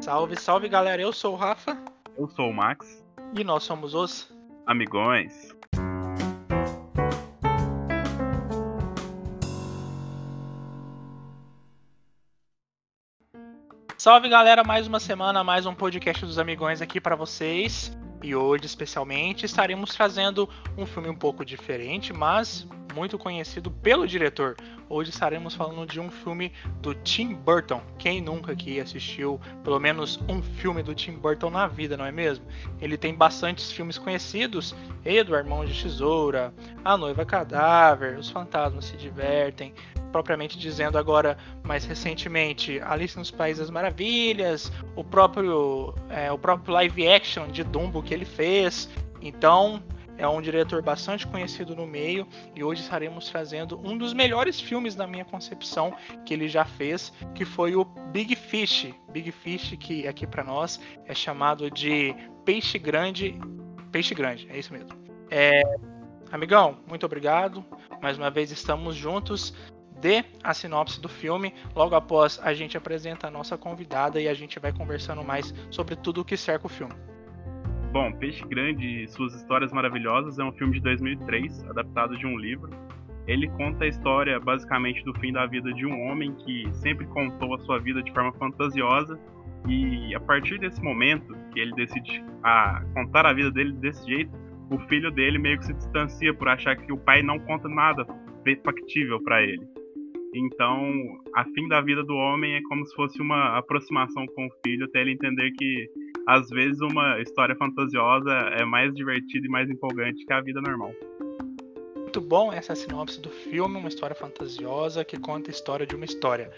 Salve, salve galera, eu sou o Rafa. Eu sou o Max. E nós somos os Amigões. Salve galera, mais uma semana, mais um podcast dos Amigões aqui para vocês. E hoje, especialmente, estaremos trazendo um filme um pouco diferente, mas muito conhecido pelo diretor. Hoje estaremos falando de um filme do Tim Burton. Quem nunca aqui assistiu pelo menos um filme do Tim Burton na vida, não é mesmo? Ele tem bastantes filmes conhecidos: Edward, Mão de Tesoura, A Noiva Cadáver, Os Fantasmas se Divertem, propriamente dizendo agora mais recentemente Alice nos Países das Maravilhas, o próprio é, o próprio live action de Dumbo que ele fez. Então é um diretor bastante conhecido no meio e hoje estaremos trazendo um dos melhores filmes na minha concepção que ele já fez, que foi o Big Fish. Big Fish que aqui para nós é chamado de Peixe Grande, Peixe Grande, é isso mesmo. É, amigão, muito obrigado. Mais uma vez estamos juntos. Dê a sinopse do filme. Logo após a gente apresenta a nossa convidada e a gente vai conversando mais sobre tudo o que cerca o filme. Bom, Peixe Grande e Suas Histórias Maravilhosas é um filme de 2003, adaptado de um livro. Ele conta a história basicamente do fim da vida de um homem que sempre contou a sua vida de forma fantasiosa e a partir desse momento que ele decide a contar a vida dele desse jeito, o filho dele meio que se distancia por achar que o pai não conta nada factível para ele. Então, a fim da vida do homem é como se fosse uma aproximação com o filho até ele entender que às vezes uma história fantasiosa é mais divertida e mais empolgante que a vida normal. Muito bom essa sinopse do filme, uma história fantasiosa que conta a história de uma história.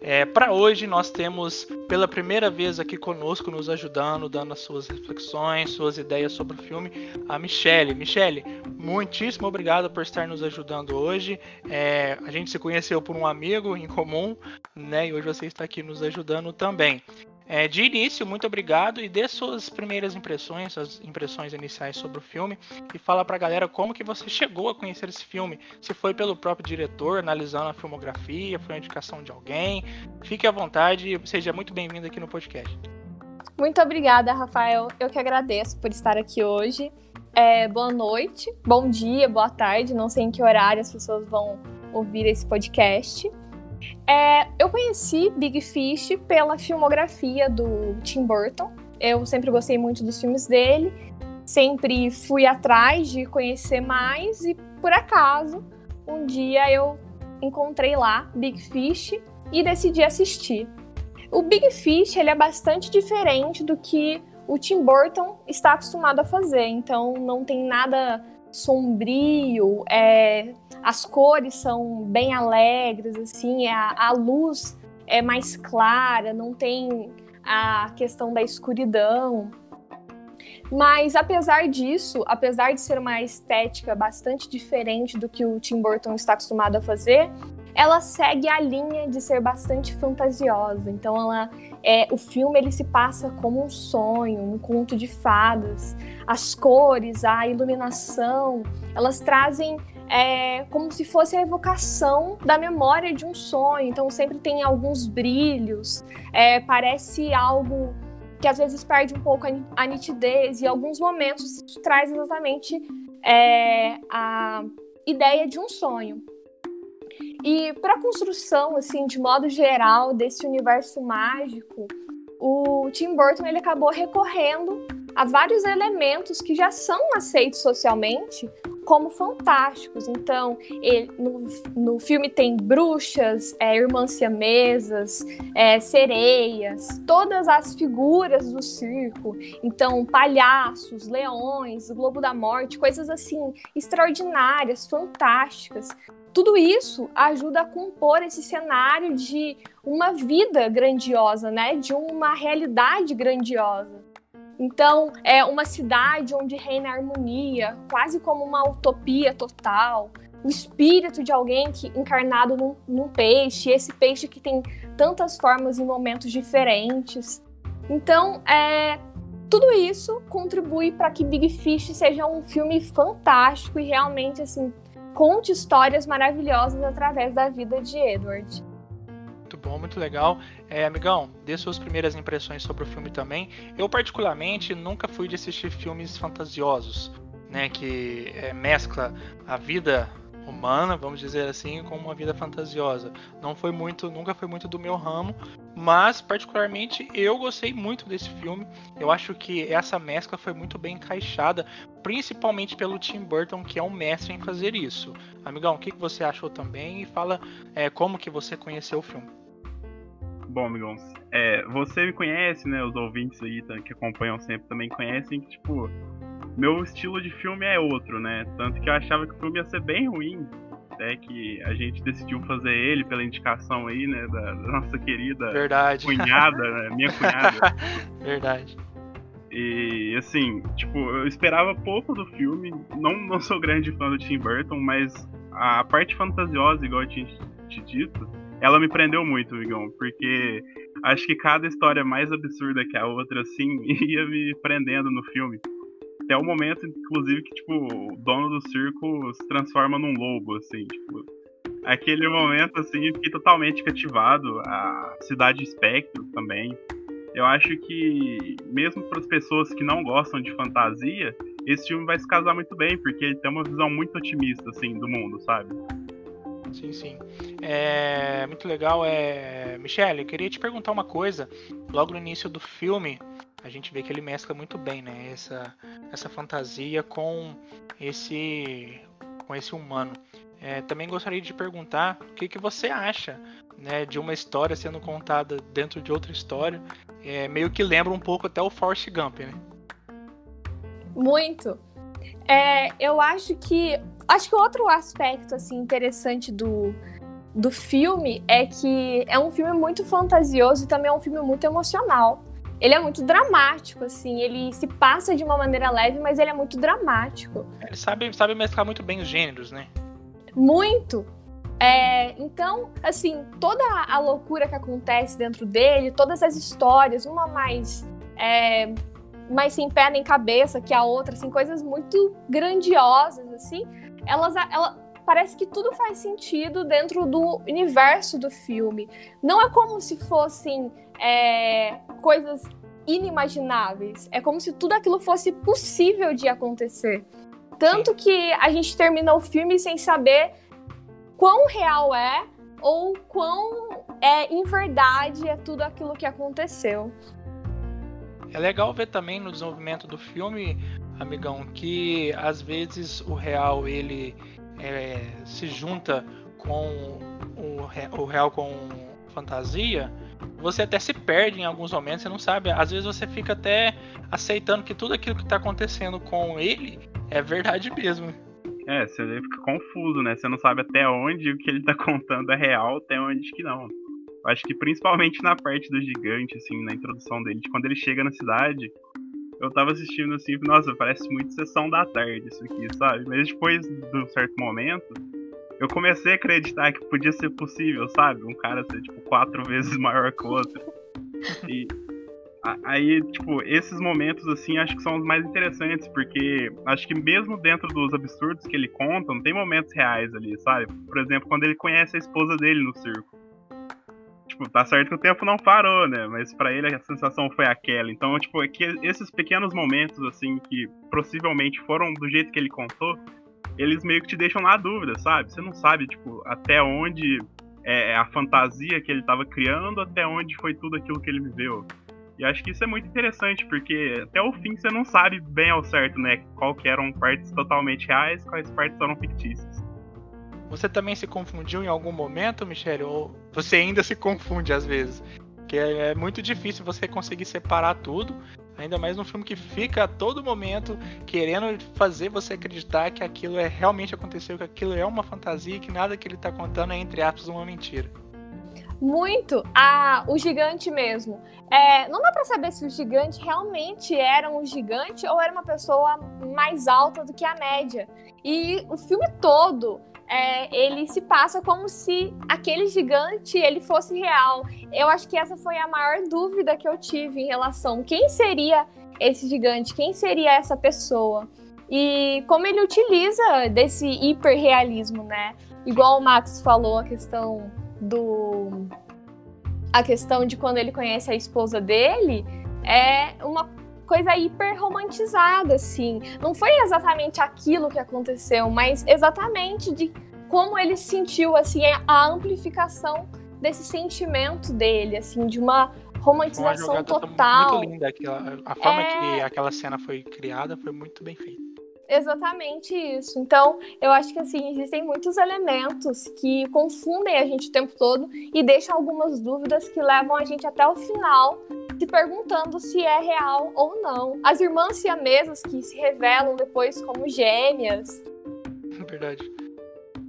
É, para hoje nós temos pela primeira vez aqui conosco, nos ajudando, dando as suas reflexões, suas ideias sobre o filme, a Michelle. Michelle, muitíssimo obrigado por estar nos ajudando hoje. É, a gente se conheceu por um amigo em comum, né? E hoje você está aqui nos ajudando também. É, de início, muito obrigado e dê suas primeiras impressões, suas impressões iniciais sobre o filme e fala pra galera como que você chegou a conhecer esse filme. Se foi pelo próprio diretor, analisando a filmografia, foi uma indicação de alguém. Fique à vontade e seja muito bem-vindo aqui no podcast. Muito obrigada, Rafael. Eu que agradeço por estar aqui hoje. É, boa noite, bom dia, boa tarde. Não sei em que horário as pessoas vão ouvir esse podcast. É, eu conheci Big Fish pela filmografia do Tim Burton. Eu sempre gostei muito dos filmes dele, sempre fui atrás de conhecer mais e por acaso um dia eu encontrei lá Big Fish e decidi assistir. O Big Fish ele é bastante diferente do que o Tim Burton está acostumado a fazer, então não tem nada sombrio, é, as cores são bem alegres, assim, a, a luz é mais clara, não tem a questão da escuridão. Mas apesar disso, apesar de ser uma estética bastante diferente do que o Tim Burton está acostumado a fazer, ela segue a linha de ser bastante fantasiosa. Então ela é, o filme ele se passa como um sonho, um conto de fadas. As cores, a iluminação, elas trazem é, como se fosse a evocação da memória de um sonho. Então sempre tem alguns brilhos, é, parece algo que às vezes perde um pouco a, nitidez e em alguns momentos traz exatamente é, a ideia de um sonho. E para a construção, assim, de modo geral, desse universo mágico, o Tim Burton ele acabou recorrendo a vários elementos que já são aceitos socialmente como fantásticos. Então, ele, no, no filme tem bruxas, é, irmãs siamesas, é, sereias, todas as figuras do circo. Então, palhaços, leões, Globo da Morte, coisas assim extraordinárias, fantásticas, tudo isso ajuda a compor esse cenário de uma vida grandiosa, né? De uma realidade grandiosa. Então, é uma cidade onde reina a harmonia, quase como uma utopia total. O espírito de alguém que encarnado num, num peixe, esse peixe que tem tantas formas em momentos diferentes. Então, é, tudo isso contribui para que Big Fish seja um filme fantástico e realmente assim conte histórias maravilhosas através da vida de Edward. Muito bom, muito legal. É, amigão, dê suas primeiras impressões sobre o filme também. Eu, particularmente, nunca fui de assistir filmes fantasiosos, né? Que é, mescla a vida humana, vamos dizer assim, com uma vida fantasiosa. Não foi muito, nunca foi muito do meu ramo, mas particularmente eu gostei muito desse filme. Eu acho que essa mescla foi muito bem encaixada, principalmente pelo Tim Burton, que é um mestre em fazer isso. Amigão, o que você achou também e fala é, como que você conheceu o filme. Bom, amigão, é, você me conhece, né? Os ouvintes aí tá, que acompanham sempre também conhecem que, tipo, meu estilo de filme é outro, né? Tanto que eu achava que o filme ia ser bem ruim. Até que a gente decidiu fazer ele pela indicação aí, né? Da, da nossa querida Verdade. cunhada, né? Minha cunhada. Verdade. E assim, tipo, eu esperava pouco do filme. Não, não sou grande fã do Tim Burton, mas a parte fantasiosa, igual eu tinha te dito, ela me prendeu muito, Migão, porque acho que cada história mais absurda que a outra, assim, ia me prendendo no filme até o momento, inclusive, que, tipo, o dono do circo se transforma num lobo, assim, tipo. Aquele momento, assim, fiquei totalmente cativado. A cidade espectro também. Eu acho que, mesmo para as pessoas que não gostam de fantasia, esse filme vai se casar muito bem, porque ele tem uma visão muito otimista, assim, do mundo, sabe? Sim, sim. É muito legal. É... Michelle, eu queria te perguntar uma coisa. Logo no início do filme, a gente vê que ele mescla muito bem, né? Essa, essa fantasia com esse, com esse humano. É, também gostaria de perguntar o que, que você acha né, de uma história sendo contada dentro de outra história. É, meio que lembra um pouco até o Forrest Gump, né? Muito. É, eu acho que acho que outro aspecto assim interessante do, do filme é que é um filme muito fantasioso e também é um filme muito emocional ele é muito dramático, assim. Ele se passa de uma maneira leve, mas ele é muito dramático. Ele sabe, sabe mesclar muito bem os gêneros, né? Muito. É, então, assim, toda a loucura que acontece dentro dele, todas as histórias, uma mais. É, mais sem pé nem cabeça que a outra, assim, coisas muito grandiosas, assim, elas, ela, parece que tudo faz sentido dentro do universo do filme. Não é como se fossem é, coisas inimagináveis. É como se tudo aquilo fosse possível de acontecer. Tanto que a gente termina o filme sem saber quão real é ou quão é em verdade é tudo aquilo que aconteceu. É legal ver também no desenvolvimento do filme, amigão, que às vezes o real ele é, se junta com o, o real com fantasia você até se perde em alguns momentos, você não sabe. Às vezes você fica até aceitando que tudo aquilo que está acontecendo com ele é verdade mesmo. É, você fica confuso, né? Você não sabe até onde o que ele tá contando é real, até onde que não. Eu acho que principalmente na parte do gigante, assim, na introdução dele, quando ele chega na cidade, eu tava assistindo assim, nossa, parece muito sessão da tarde isso aqui, sabe? Mas depois de um certo momento, eu comecei a acreditar que podia ser possível, sabe? Um cara ser, tipo, quatro vezes maior que o outro. E aí, tipo, esses momentos, assim, acho que são os mais interessantes, porque acho que mesmo dentro dos absurdos que ele conta, não tem momentos reais ali, sabe? Por exemplo, quando ele conhece a esposa dele no circo. Tipo, tá certo que o tempo não parou, né? Mas para ele a sensação foi aquela. Então, tipo, é que esses pequenos momentos, assim, que possivelmente foram do jeito que ele contou, eles meio que te deixam na dúvida, sabe? Você não sabe, tipo, até onde é, é a fantasia que ele estava criando, até onde foi tudo aquilo que ele viveu. E acho que isso é muito interessante, porque até o fim você não sabe bem ao certo, né? Qual que eram partes totalmente reais, quais partes eram fictícias. Você também se confundiu em algum momento, Michele? Ou você ainda se confunde às vezes? Que é, é muito difícil você conseguir separar tudo. Ainda mais num filme que fica a todo momento querendo fazer você acreditar que aquilo é realmente aconteceu, que aquilo é uma fantasia, que nada que ele está contando é, entre aspas, uma mentira. Muito. O gigante mesmo. É, não dá para saber se o gigante realmente era um gigante ou era uma pessoa mais alta do que a média. E o filme todo é, ele se passa como se aquele gigante ele fosse real. Eu acho que essa foi a maior dúvida que eu tive em relação quem seria esse gigante, quem seria essa pessoa. e como ele utiliza desse hiperrealismo, né? Igual o Max falou a questão do a questão de quando ele conhece a esposa dele, é uma coisa hiper romantizada, assim. Não foi exatamente aquilo que aconteceu, mas exatamente de como ele sentiu, assim, a amplificação desse sentimento dele, assim, de uma romantização uma total. Muito linda aquela, a forma é... que aquela cena foi criada foi muito bem feita. Exatamente isso. Então, eu acho que assim, existem muitos elementos que confundem a gente o tempo todo e deixam algumas dúvidas que levam a gente até o final se perguntando se é real ou não. As irmãs siamesas que se revelam depois como gêmeas. Verdade.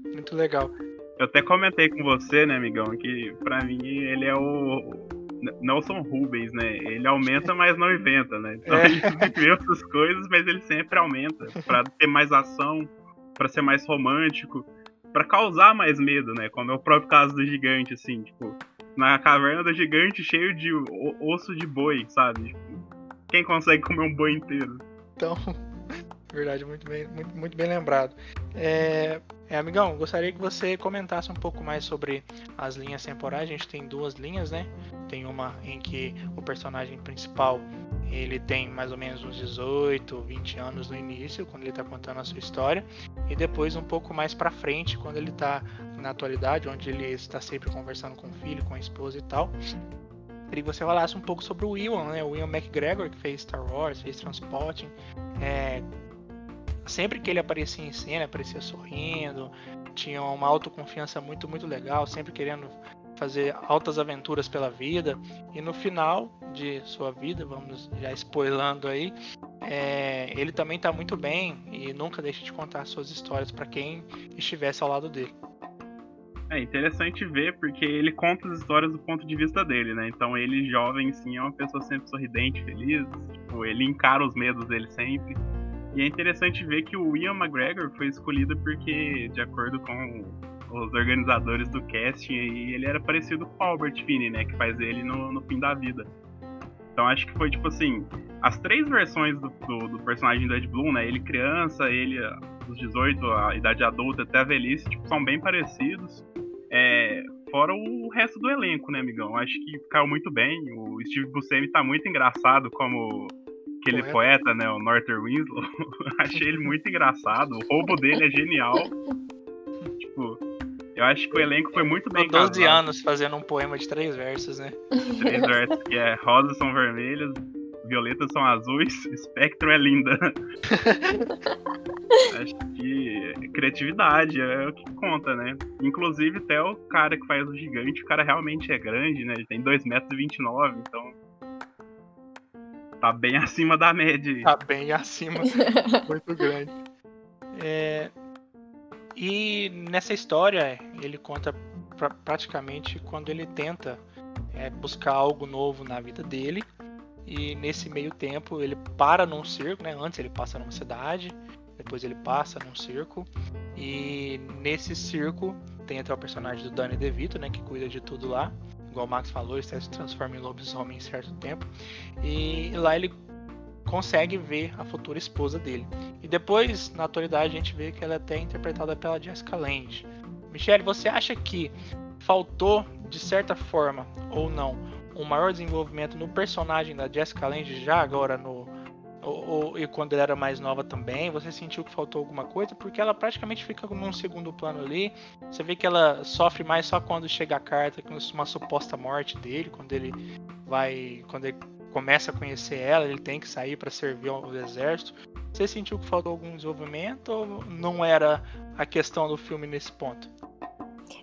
Muito legal. Eu até comentei com você, né, amigão, que para mim ele é o Nelson Rubens, né? Ele aumenta, mas não inventa, né? Então é. ele vê essas coisas, mas ele sempre aumenta para ter mais ação, para ser mais romântico, para causar mais medo, né? Como é o próprio caso do gigante, assim, tipo, na caverna do gigante cheio de osso de boi, sabe? Quem consegue comer um boi inteiro? Então, verdade, muito bem, muito, muito bem lembrado. É, é, amigão, gostaria que você comentasse um pouco mais sobre as linhas temporais. A gente tem duas linhas, né? Tem uma em que o personagem principal ele tem mais ou menos uns 18, 20 anos no início, quando ele está contando a sua história, e depois um pouco mais para frente, quando ele está na atualidade, onde ele está sempre conversando com o filho, com a esposa e tal. Queria que você falasse um pouco sobre o Ewan, né? O Ewan McGregor, que fez Star Wars, fez Transporting. É... Sempre que ele aparecia em cena, aparecia sorrindo, tinha uma autoconfiança muito, muito legal, sempre querendo fazer altas aventuras pela vida e no final de sua vida, vamos já spoilando aí, é, ele também está muito bem e nunca deixa de contar suas histórias para quem estivesse ao lado dele. É interessante ver porque ele conta as histórias do ponto de vista dele, né? Então ele jovem sim é uma pessoa sempre sorridente, feliz, tipo, ele encara os medos dele sempre. E é interessante ver que o Ian McGregor foi escolhido porque, de acordo com os organizadores do casting ele era parecido com o Albert Finney, né? Que faz ele no, no fim da vida. Então acho que foi tipo assim, as três versões do, do, do personagem do Ed Bloom, né? Ele criança, ele dos 18, a idade adulta até a velhice, tipo, são bem parecidos. É, fora o resto do elenco, né, amigão? Acho que caiu muito bem. O Steve Buscemi tá muito engraçado como aquele poeta, poeta né, o Norther Winslow. Achei ele muito engraçado. O roubo dele é genial. tipo, eu acho que o elenco foi muito bem casado. 12 anos fazendo um poema de três versos, né? Três versos, que é rosas são vermelhas, violetas são azuis, espectro é linda. acho que criatividade é o que conta, né? Inclusive até o cara que faz o gigante, o cara realmente é grande, né? Ele tem 2,29 metros, então tá bem acima da média. Tá bem acima, muito grande. É, e nessa história, ele conta pra, praticamente quando ele tenta é, buscar algo novo na vida dele. E nesse meio tempo, ele para num circo, né? Antes ele passa numa cidade, depois ele passa num circo. E nesse circo tem até o personagem do Danny DeVito, né? Que cuida de tudo lá. Igual o Max falou, ele se transforma em lobisomem em certo tempo. E lá ele consegue ver a futura esposa dele. E depois, na atualidade, a gente vê que ela é até interpretada pela Jessica Lange. Michelle, você acha que faltou, de certa forma, ou não, um maior desenvolvimento no personagem da Jessica Lange já agora no ou, ou, e quando ela era mais nova também, você sentiu que faltou alguma coisa? Porque ela praticamente fica num segundo plano ali. Você vê que ela sofre mais só quando chega a carta, com uma suposta morte dele, quando ele vai. Quando ele começa a conhecer ela, ele tem que sair para servir ao exército. Você sentiu que faltou algum desenvolvimento ou não era a questão do filme nesse ponto?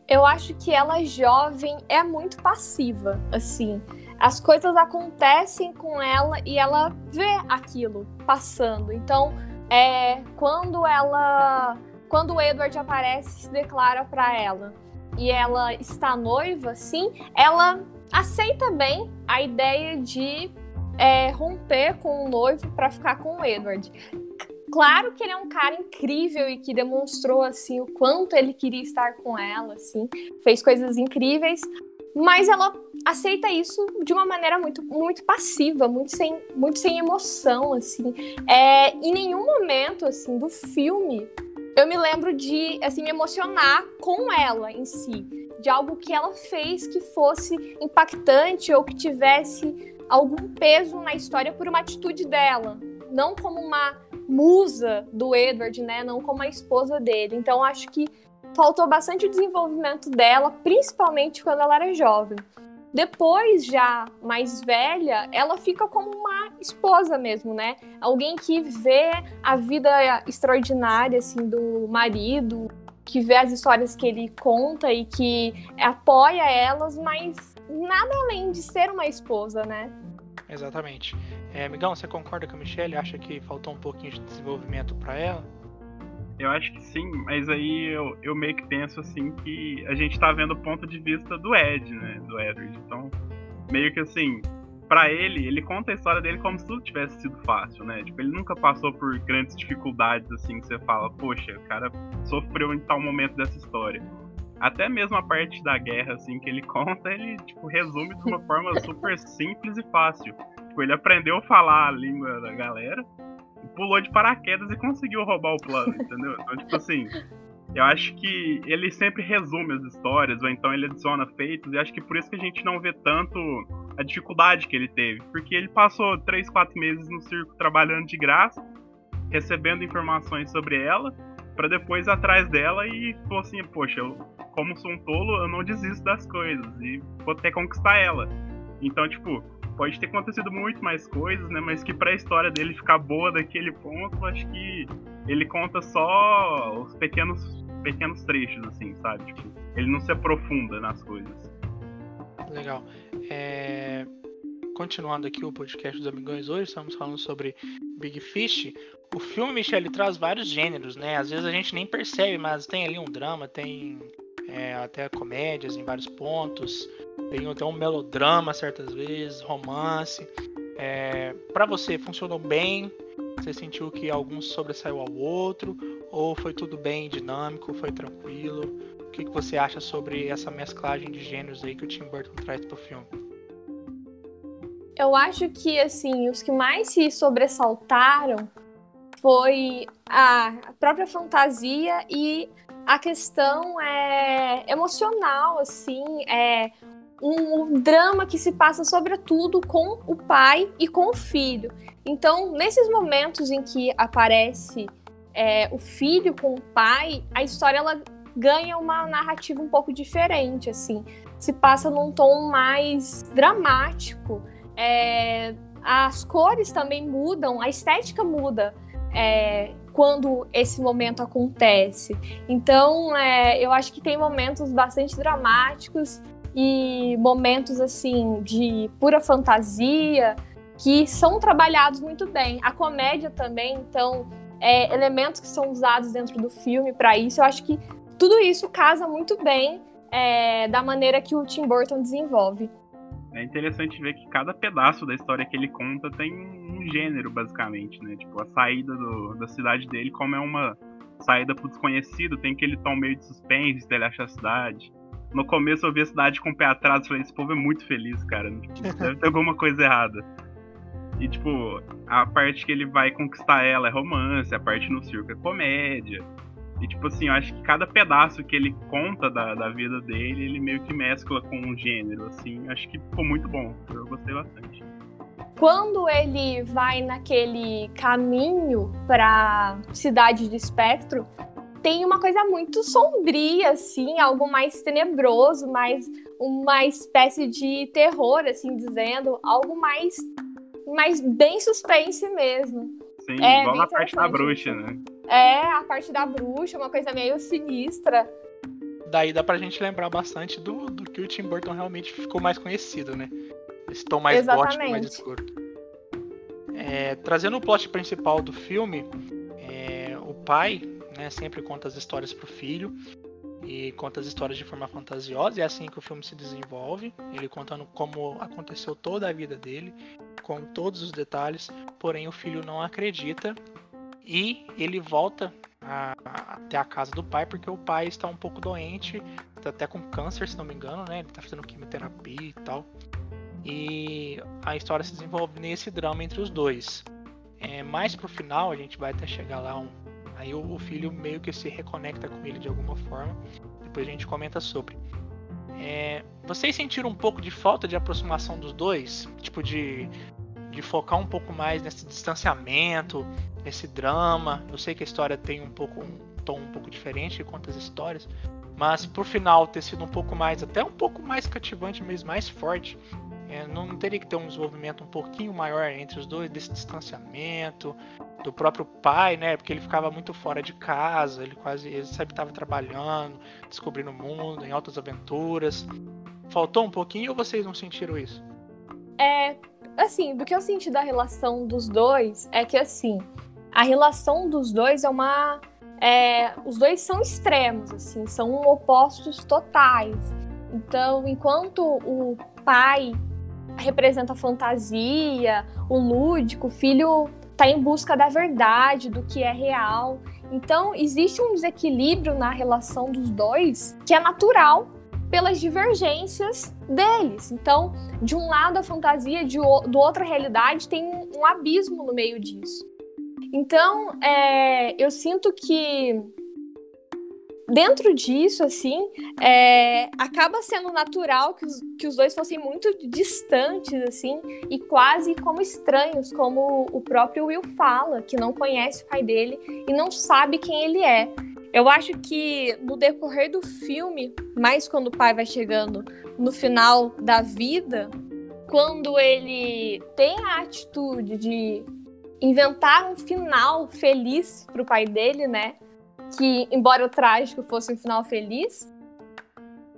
Eu acho que ela jovem é muito passiva, assim. As coisas acontecem com ela e ela vê aquilo passando. Então, é, quando ela, quando o Edward aparece, se declara para ela e ela está noiva, sim, ela aceita bem a ideia de é, romper com o noivo para ficar com o Edward. Claro que ele é um cara incrível e que demonstrou assim o quanto ele queria estar com ela, assim, fez coisas incríveis, mas ela aceita isso de uma maneira muito, muito passiva, muito sem, muito sem emoção, assim. É, em nenhum momento, assim, do filme, eu me lembro de, assim, me emocionar com ela em si, de algo que ela fez que fosse impactante ou que tivesse algum peso na história por uma atitude dela, não como uma musa do Edward, né, não como a esposa dele. Então acho que faltou bastante o desenvolvimento dela, principalmente quando ela era jovem. Depois, já mais velha, ela fica como uma esposa mesmo, né? Alguém que vê a vida extraordinária, assim, do marido, que vê as histórias que ele conta e que apoia elas, mas nada além de ser uma esposa, né? Exatamente. É, Migão, você concorda com a Michelle? Acha que faltou um pouquinho de desenvolvimento para ela? Eu acho que sim, mas aí eu, eu meio que penso assim que a gente tá vendo o ponto de vista do Ed, né? Do Edward. Então, meio que assim, para ele, ele conta a história dele como se tudo tivesse sido fácil, né? Tipo, ele nunca passou por grandes dificuldades assim que você fala, poxa, o cara sofreu em tal momento dessa história. Até mesmo a parte da guerra, assim, que ele conta, ele, tipo, resume de uma forma super simples e fácil. Tipo, ele aprendeu a falar a língua da galera, pulou de paraquedas e conseguiu roubar o plano, entendeu? Então, tipo assim, eu acho que ele sempre resume as histórias, ou então ele adiciona feitos, e acho que por isso que a gente não vê tanto a dificuldade que ele teve. Porque ele passou 3, 4 meses no circo trabalhando de graça, recebendo informações sobre ela, para depois ir atrás dela e falou assim: Poxa, eu, como sou um tolo, eu não desisto das coisas, e vou até conquistar ela. Então, tipo, pode ter acontecido muito mais coisas, né? Mas que pra história dele ficar boa daquele ponto, acho que ele conta só os pequenos, pequenos trechos, assim, sabe? Tipo, ele não se aprofunda nas coisas. Legal. É... Continuando aqui o podcast dos Amigões hoje, estamos falando sobre Big Fish. O filme, Michelle, traz vários gêneros, né? Às vezes a gente nem percebe, mas tem ali um drama, tem é, até comédias em vários pontos. Tem até um melodrama certas vezes, romance. É, para você, funcionou bem? Você sentiu que algum sobressaiu ao outro? Ou foi tudo bem dinâmico, foi tranquilo? O que, que você acha sobre essa mesclagem de gêneros aí que o Tim Burton traz pro filme? Eu acho que, assim, os que mais se sobressaltaram foi a própria fantasia e a questão é emocional, assim, é um drama que se passa sobretudo com o pai e com o filho. Então, nesses momentos em que aparece é, o filho com o pai, a história ela ganha uma narrativa um pouco diferente, assim, se passa num tom mais dramático. É, as cores também mudam, a estética muda. É, quando esse momento acontece. Então, é, eu acho que tem momentos bastante dramáticos e momentos assim de pura fantasia que são trabalhados muito bem. A comédia também, então, é, elementos que são usados dentro do filme para isso, eu acho que tudo isso casa muito bem é, da maneira que o Tim Burton desenvolve. É interessante ver que cada pedaço da história que ele conta tem um gênero, basicamente, né? Tipo, a saída do, da cidade dele, como é uma saída pro desconhecido, tem aquele tom meio de suspense, ele acha a cidade no começo eu vi a cidade com o pé atrás e falei, esse povo é muito feliz, cara. Tipo, deve ter alguma coisa errada. E, tipo, a parte que ele vai conquistar ela é romance, a parte no circo é comédia. E, tipo assim, eu acho que cada pedaço que ele conta da, da vida dele, ele meio que mescla com um gênero, assim. Acho que ficou muito bom. Eu gostei bastante. Quando ele vai naquele caminho pra cidade de espectro, tem uma coisa muito sombria, assim, algo mais tenebroso, mais uma espécie de terror, assim, dizendo, algo mais, mais bem suspense mesmo. Sim, é, igual a parte da bruxa, né? É, a parte da bruxa, uma coisa meio sinistra. Daí dá pra gente lembrar bastante do, do que o Tim Burton realmente ficou mais conhecido, né? Esse tom mais Exatamente. gótico, mais escuro. É, trazendo o plot principal do filme, é, o pai né? Sempre conta as histórias pro filho e conta as histórias de forma fantasiosa. E é assim que o filme se desenvolve. Ele contando como aconteceu toda a vida dele, com todos os detalhes. Porém, o filho não acredita e ele volta a, até a casa do pai porque o pai está um pouco doente, tá até com câncer, se não me engano, né? Ele tá fazendo quimioterapia e tal. E a história se desenvolve nesse drama entre os dois. É, mais pro final, a gente vai até chegar lá. Um, aí o, filho meio que se reconecta com ele de alguma forma. Depois a gente comenta sobre. É, vocês sentiram um pouco de falta de aproximação dos dois? Tipo, de, de focar um pouco mais nesse distanciamento, nesse drama. Eu sei que a história tem um pouco um tom um pouco diferente, conta as histórias. Mas por final ter sido um pouco mais, até um pouco mais cativante mesmo, mais forte. É, não teria que ter um desenvolvimento um pouquinho maior entre os dois, desse distanciamento, do próprio pai, né? Porque ele ficava muito fora de casa, ele quase, ele sempre estava trabalhando, descobrindo o mundo, em altas aventuras. Faltou um pouquinho ou vocês não sentiram isso? É, assim, do que eu senti da relação dos dois é que assim, a relação dos dois é uma é, os dois são extremos, assim, são opostos totais. Então, enquanto o pai representa a fantasia, o lúdico, o filho está em busca da verdade, do que é real. Então, existe um desequilíbrio na relação dos dois que é natural pelas divergências deles. Então, de um lado a fantasia, de, do outro a realidade, tem um abismo no meio disso. Então, é, eu sinto que dentro disso, assim, é, acaba sendo natural que os, que os dois fossem muito distantes, assim, e quase como estranhos, como o próprio Will fala, que não conhece o pai dele e não sabe quem ele é. Eu acho que no decorrer do filme, mais quando o pai vai chegando no final da vida, quando ele tem a atitude de inventar um final feliz para o pai dele, né? Que, embora o trágico fosse um final feliz,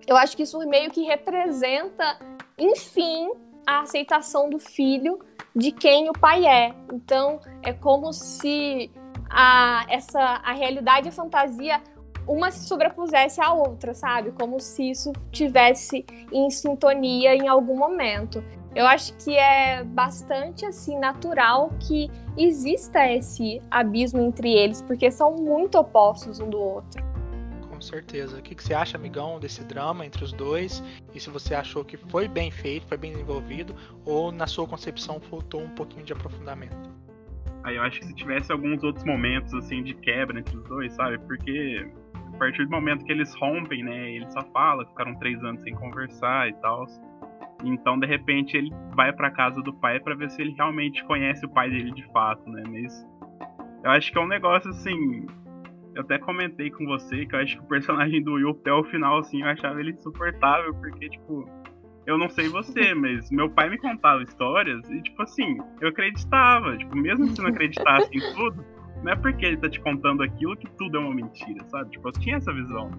eu acho que isso meio que representa, enfim, a aceitação do filho de quem o pai é. Então, é como se a, essa, a realidade e a fantasia uma se sobrepusesse à outra, sabe? Como se isso tivesse em sintonia em algum momento. Eu acho que é bastante assim natural que exista esse abismo entre eles, porque são muito opostos um do outro. Com certeza. O que você acha, amigão, desse drama entre os dois? E se você achou que foi bem feito, foi bem desenvolvido, ou na sua concepção faltou um pouquinho de aprofundamento? Aí eu acho que se tivesse alguns outros momentos assim de quebra entre os dois, sabe? Porque a partir do momento que eles rompem, né? Ele só fala, ficaram três anos sem conversar e tal. Então, de repente, ele vai para casa do pai para ver se ele realmente conhece o pai dele de fato, né? Mas eu acho que é um negócio assim. Eu até comentei com você que eu acho que o personagem do Will até o final, assim, eu achava ele insuportável, porque, tipo, eu não sei você, mas meu pai me contava histórias e, tipo assim, eu acreditava. Tipo, mesmo se não acreditasse em tudo, não é porque ele tá te contando aquilo que tudo é uma mentira, sabe? Tipo, eu tinha essa visão.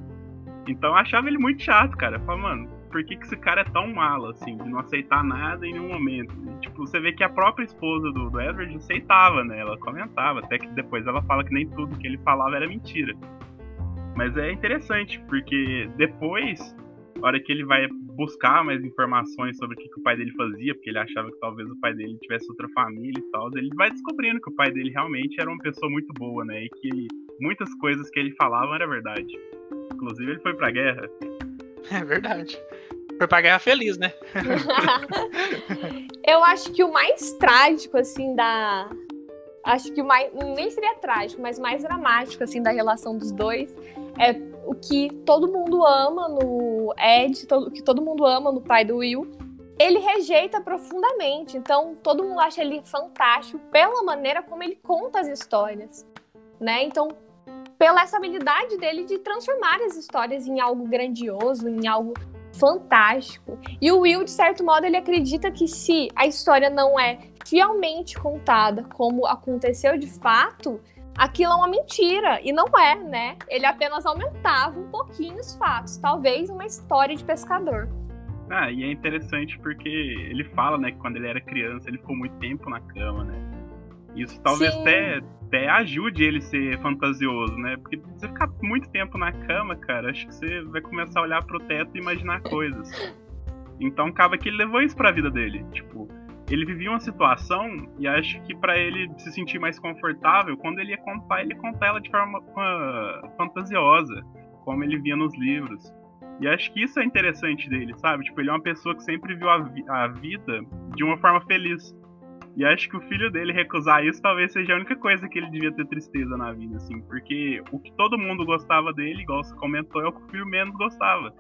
Então eu achava ele muito chato, cara. Eu falava, mano, por que, que esse cara é tão malo, assim, de não aceitar nada em nenhum momento. E, tipo, você vê que a própria esposa do, do Edward aceitava, né? Ela comentava, até que depois ela fala que nem tudo que ele falava era mentira. Mas é interessante, porque depois, na hora que ele vai buscar mais informações sobre o que, que, o pai dele fazia, porque ele achava que talvez o pai dele tivesse outra família e tal, ele vai descobrindo que o pai dele realmente era uma pessoa muito boa, né? E que muitas coisas que ele falava era verdade. Inclusive, ele foi pra guerra. É verdade. Foi pra feliz, né? eu acho que o mais trágico, assim, da. Acho que o mais. Nem seria trágico, mas mais dramático, assim, da relação dos dois é o que todo mundo ama no Ed, o que todo mundo ama no pai do Will. Ele rejeita profundamente, então todo mundo acha ele fantástico pela maneira como ele conta as histórias, né? Então, pela essa habilidade dele de transformar as histórias em algo grandioso, em algo fantástico. E o Will, de certo modo, ele acredita que se a história não é fielmente contada como aconteceu de fato, aquilo é uma mentira. E não é, né? Ele apenas aumentava um pouquinho os fatos. Talvez uma história de pescador. Ah, e é interessante porque ele fala, né, que quando ele era criança ele ficou muito tempo na cama, né? Isso talvez até, até ajude ele a ser fantasioso, né? Porque se você ficar muito tempo na cama, cara, acho que você vai começar a olhar pro teto e imaginar coisas. Então acaba que ele levou isso pra vida dele. Tipo, ele vivia uma situação e acho que para ele se sentir mais confortável, quando ele ia contar, ele ia contar ela de forma uh, fantasiosa, como ele via nos livros. E acho que isso é interessante dele, sabe? Tipo, ele é uma pessoa que sempre viu a, vi a vida de uma forma feliz. E acho que o filho dele recusar isso talvez seja a única coisa que ele devia ter tristeza na vida, assim. Porque o que todo mundo gostava dele, igual você comentou, é o que o filho menos gostava.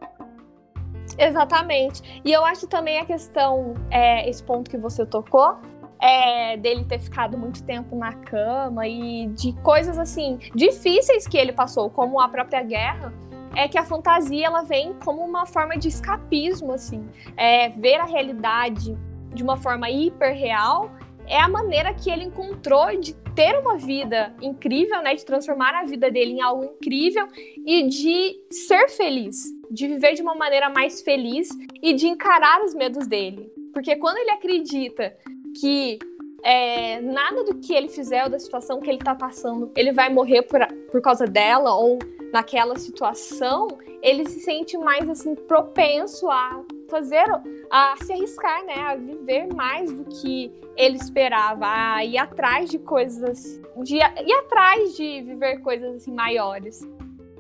Exatamente. E eu acho também a questão, é, esse ponto que você tocou, é, dele ter ficado muito tempo na cama e de coisas assim difíceis que ele passou, como a própria guerra, é que a fantasia ela vem como uma forma de escapismo, assim, é, ver a realidade de uma forma hiper real é a maneira que ele encontrou de ter uma vida incrível, né, de transformar a vida dele em algo incrível e de ser feliz, de viver de uma maneira mais feliz e de encarar os medos dele. Porque quando ele acredita que é, nada do que ele fizer ou da situação que ele tá passando, ele vai morrer por, por causa dela ou naquela situação, ele se sente mais assim propenso a fazer, a se arriscar, né, a viver mais do que ele esperava, a ir atrás de coisas, de ir atrás de viver coisas assim maiores.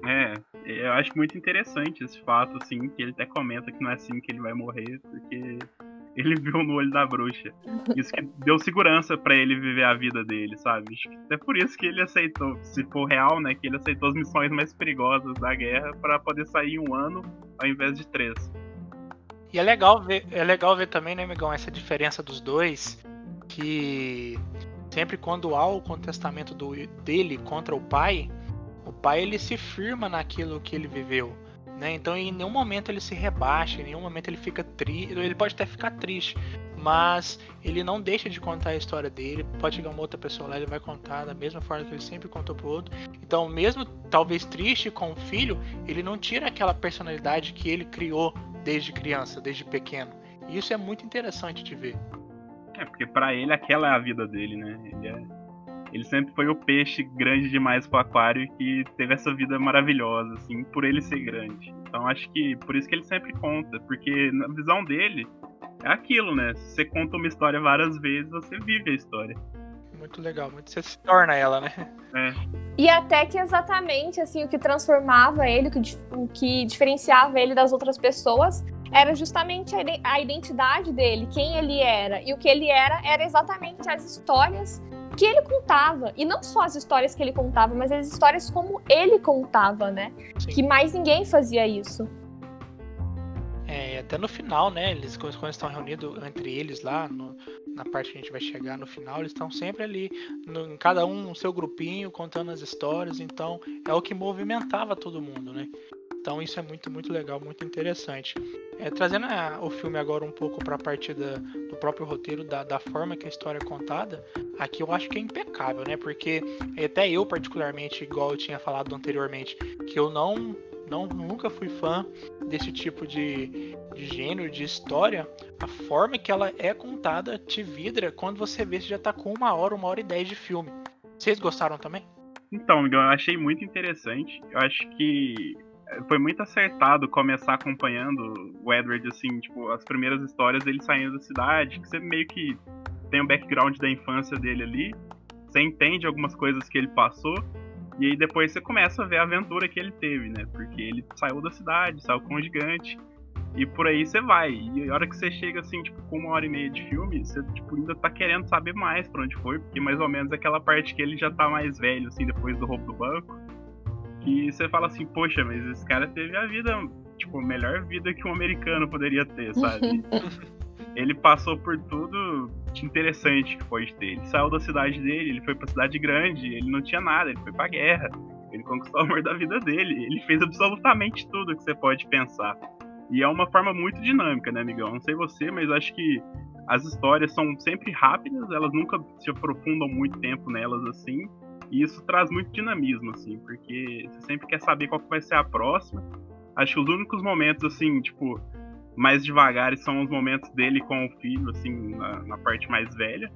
É, eu acho muito interessante esse fato, assim, que ele até comenta que não é assim que ele vai morrer, porque ele viu no olho da bruxa. Isso que deu segurança para ele viver a vida dele, sabe? É por isso que ele aceitou, se for real, né, que ele aceitou as missões mais perigosas da guerra para poder sair um ano ao invés de três. E é legal ver, é legal ver também, né, amigão, essa diferença dos dois, que sempre quando há o contestamento do, dele contra o pai, o pai ele se firma naquilo que ele viveu. Né? Então em nenhum momento ele se rebaixa, em nenhum momento ele fica triste. Ele pode até ficar triste, mas ele não deixa de contar a história dele. Pode chegar uma outra pessoa lá, ele vai contar da mesma forma que ele sempre contou pro outro. Então, mesmo talvez triste com o filho, ele não tira aquela personalidade que ele criou desde criança, desde pequeno. E isso é muito interessante de ver. É, porque para ele aquela é a vida dele, né? Ele é ele sempre foi o peixe grande demais pro aquário que teve essa vida maravilhosa, assim, por ele ser grande. Então acho que por isso que ele sempre conta, porque na visão dele é aquilo, né? Se você conta uma história várias vezes, você vive a história. Muito legal, muito você se torna ela, né? É. E até que exatamente assim o que transformava ele, o que, o que diferenciava ele das outras pessoas era justamente a identidade dele, quem ele era. E o que ele era era exatamente as histórias que ele contava. E não só as histórias que ele contava, mas as histórias como ele contava, né? Sim. Que mais ninguém fazia isso. É, até no final, né? Eles quando estão reunidos entre eles lá, no, na parte que a gente vai chegar no final, eles estão sempre ali, no, cada um no seu grupinho, contando as histórias. Então é o que movimentava todo mundo, né? Então isso é muito, muito legal, muito interessante. É, trazendo a, o filme agora um pouco para a parte da, do próprio roteiro, da, da, forma que a história é contada, aqui eu acho que é impecável, né? Porque até eu, particularmente, igual eu tinha falado anteriormente, que eu não, não nunca fui fã desse tipo de, de gênero, de história, a forma que ela é contada te vidra quando você vê se já tá com uma hora, uma hora e dez de filme. Vocês gostaram também? Então, eu achei muito interessante. Eu acho que foi muito acertado começar acompanhando o Edward, assim, tipo, as primeiras histórias dele saindo da cidade, que você meio que tem o background da infância dele ali, você entende algumas coisas que ele passou, e aí depois você começa a ver a aventura que ele teve, né? Porque ele saiu da cidade, saiu com um gigante, e por aí você vai. E a hora que você chega, assim, tipo, com uma hora e meia de filme, você, tipo, ainda tá querendo saber mais pra onde foi, porque mais ou menos é aquela parte que ele já tá mais velho, assim, depois do roubo do banco que você fala assim, poxa, mas esse cara teve a vida, tipo, a melhor vida que um americano poderia ter, sabe? ele passou por tudo interessante que pode ter. Ele saiu da cidade dele, ele foi pra cidade grande, ele não tinha nada, ele foi pra guerra, ele conquistou o amor da vida dele, ele fez absolutamente tudo que você pode pensar. E é uma forma muito dinâmica, né, amigão? Não sei você, mas acho que as histórias são sempre rápidas, elas nunca se aprofundam muito tempo nelas assim. E isso traz muito dinamismo, assim, porque você sempre quer saber qual vai ser a próxima. Acho que os únicos momentos, assim, tipo, mais devagar são os momentos dele com o filho, assim, na, na parte mais velha.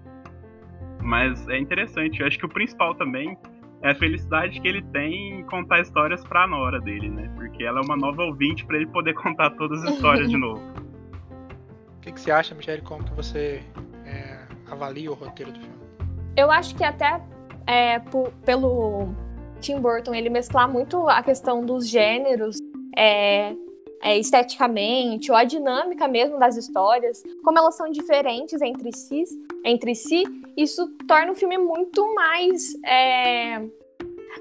Mas é interessante. Eu acho que o principal também é a felicidade que ele tem em contar histórias pra nora dele, né? Porque ela é uma nova ouvinte para ele poder contar todas as histórias de novo. O que, que, você acha, Michelle? Como que você é, avalia o roteiro do filme? Eu acho que até é, pelo Tim Burton ele mesclar muito a questão dos gêneros, é, é, esteticamente, ou a dinâmica mesmo das histórias, como elas são diferentes entre si, entre si isso torna o filme muito mais. É,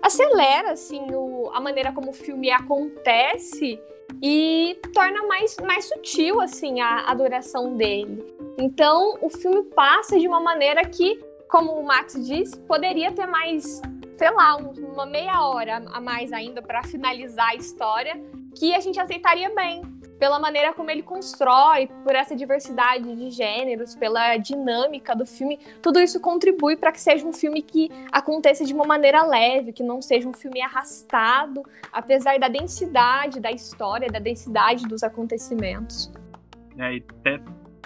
acelera assim, o, a maneira como o filme acontece e torna mais, mais sutil assim a, a duração dele. Então o filme passa de uma maneira que, como o Max disse, poderia ter mais, sei lá, uma meia hora a mais ainda para finalizar a história que a gente aceitaria bem pela maneira como ele constrói, por essa diversidade de gêneros, pela dinâmica do filme, tudo isso contribui para que seja um filme que aconteça de uma maneira leve, que não seja um filme arrastado, apesar da densidade da história, da densidade dos acontecimentos. É, e até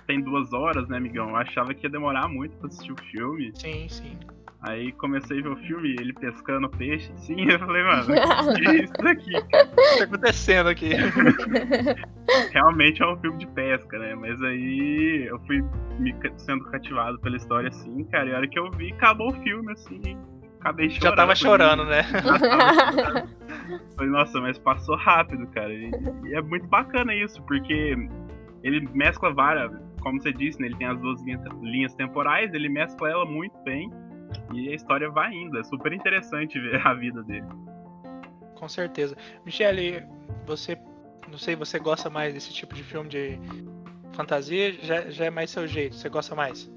tem duas horas, né, amigão? Eu achava que ia demorar muito pra assistir o filme. Sim, sim. Aí comecei a ver o filme, ele pescando peixe, sim, eu falei, mano, que é isso daqui? O que tá acontecendo aqui? Realmente é um filme de pesca, né? Mas aí eu fui me sendo cativado pela história, assim, cara, e a hora que eu vi, acabou o filme, assim, acabei chorando. Já tava chorando, né? Falei, nossa, mas passou rápido, cara. E, e é muito bacana isso, porque ele mescla várias, como você disse, né, ele tem as duas linhas, linhas temporais, ele mescla ela muito bem. E a história vai indo. É super interessante ver a vida dele. Com certeza. Michele, você. Não sei, você gosta mais desse tipo de filme de fantasia? Já, já é mais seu jeito? Você gosta mais?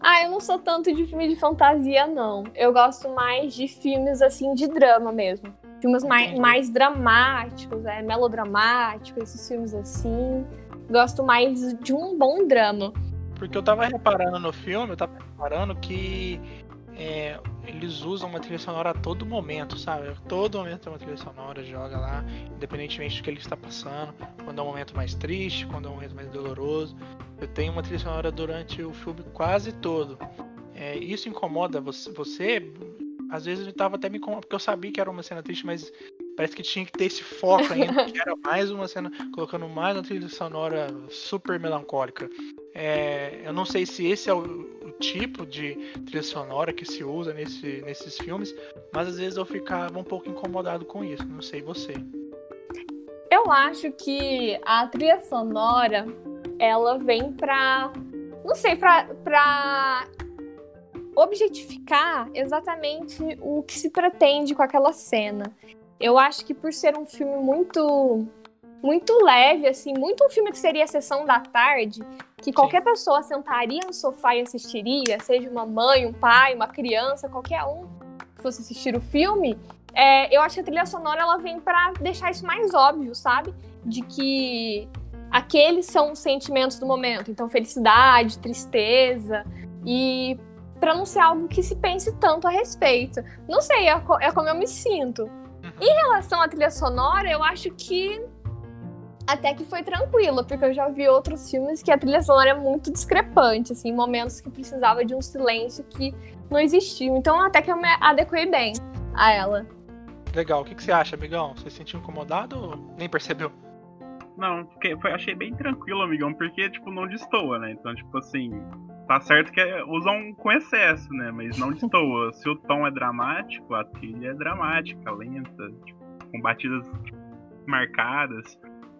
Ah, eu não sou tanto de filme de fantasia, não. Eu gosto mais de filmes assim de drama mesmo. Filmes mais, mais dramáticos, é, melodramáticos, esses filmes assim. Gosto mais de um bom drama. Porque eu tava reparando no filme, eu tava reparando que é, eles usam uma trilha sonora a todo momento, sabe? Todo momento tem uma trilha sonora, joga lá, independentemente do que ele está passando. Quando é um momento mais triste, quando é um momento mais doloroso. Eu tenho uma trilha sonora durante o filme quase todo. É, isso incomoda você, você? Às vezes eu tava até me incomodando, porque eu sabia que era uma cena triste, mas parece que tinha que ter esse foco ainda, que era mais uma cena, colocando mais uma trilha sonora super melancólica. É, eu não sei se esse é o, tipo de trilha sonora que se usa nesse, nesses filmes, mas às vezes eu ficava um pouco incomodado com isso, não sei você. Eu acho que a trilha sonora, ela vem pra, não sei, pra, pra objetificar exatamente o que se pretende com aquela cena. Eu acho que por ser um filme muito muito leve, assim, muito um filme que seria a sessão da tarde, que qualquer Sim. pessoa sentaria no sofá e assistiria, seja uma mãe, um pai, uma criança, qualquer um que fosse assistir o filme, é, eu acho que a trilha sonora ela vem para deixar isso mais óbvio, sabe? De que aqueles são os sentimentos do momento, então felicidade, tristeza e para não ser algo que se pense tanto a respeito. Não sei, é, é como eu me sinto. Em relação à trilha sonora, eu acho que até que foi tranquilo, porque eu já vi outros filmes que a trilha sonora é muito discrepante, assim, momentos que precisava de um silêncio que não existiu. Então até que eu me adequei bem a ela. Legal. O que, que você acha, amigão? Você se sentiu incomodado ou nem percebeu? Não, porque foi, achei bem tranquilo, amigão, porque, tipo, não destoa, né? Então, tipo assim, tá certo que usam com excesso, né? Mas não destoa. Se o tom é dramático, a trilha é dramática, lenta, tipo, com batidas tipo, marcadas.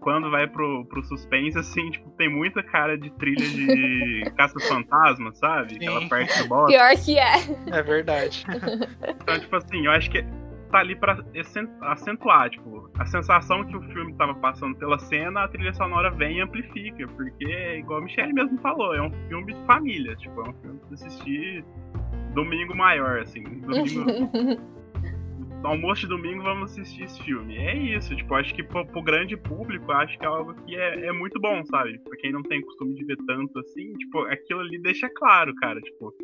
Quando vai pro, pro suspense, assim, tipo, tem muita cara de trilha de caça-fantasma, sabe? Sim. Aquela parte do boss. Pior que é. É verdade. Então, tipo assim, eu acho que tá ali pra acentuar, tipo, a sensação que o filme tava passando pela cena, a trilha sonora vem e amplifica, porque, igual a Michelle mesmo falou, é um filme de família, tipo, é um filme pra assistir domingo maior, assim, domingo... almoço de domingo vamos assistir esse filme. É isso, tipo, acho que pro, pro grande público, acho que é algo que é, é muito bom, sabe? Pra quem não tem costume de ver tanto assim, tipo, aquilo ali deixa claro, cara, tipo,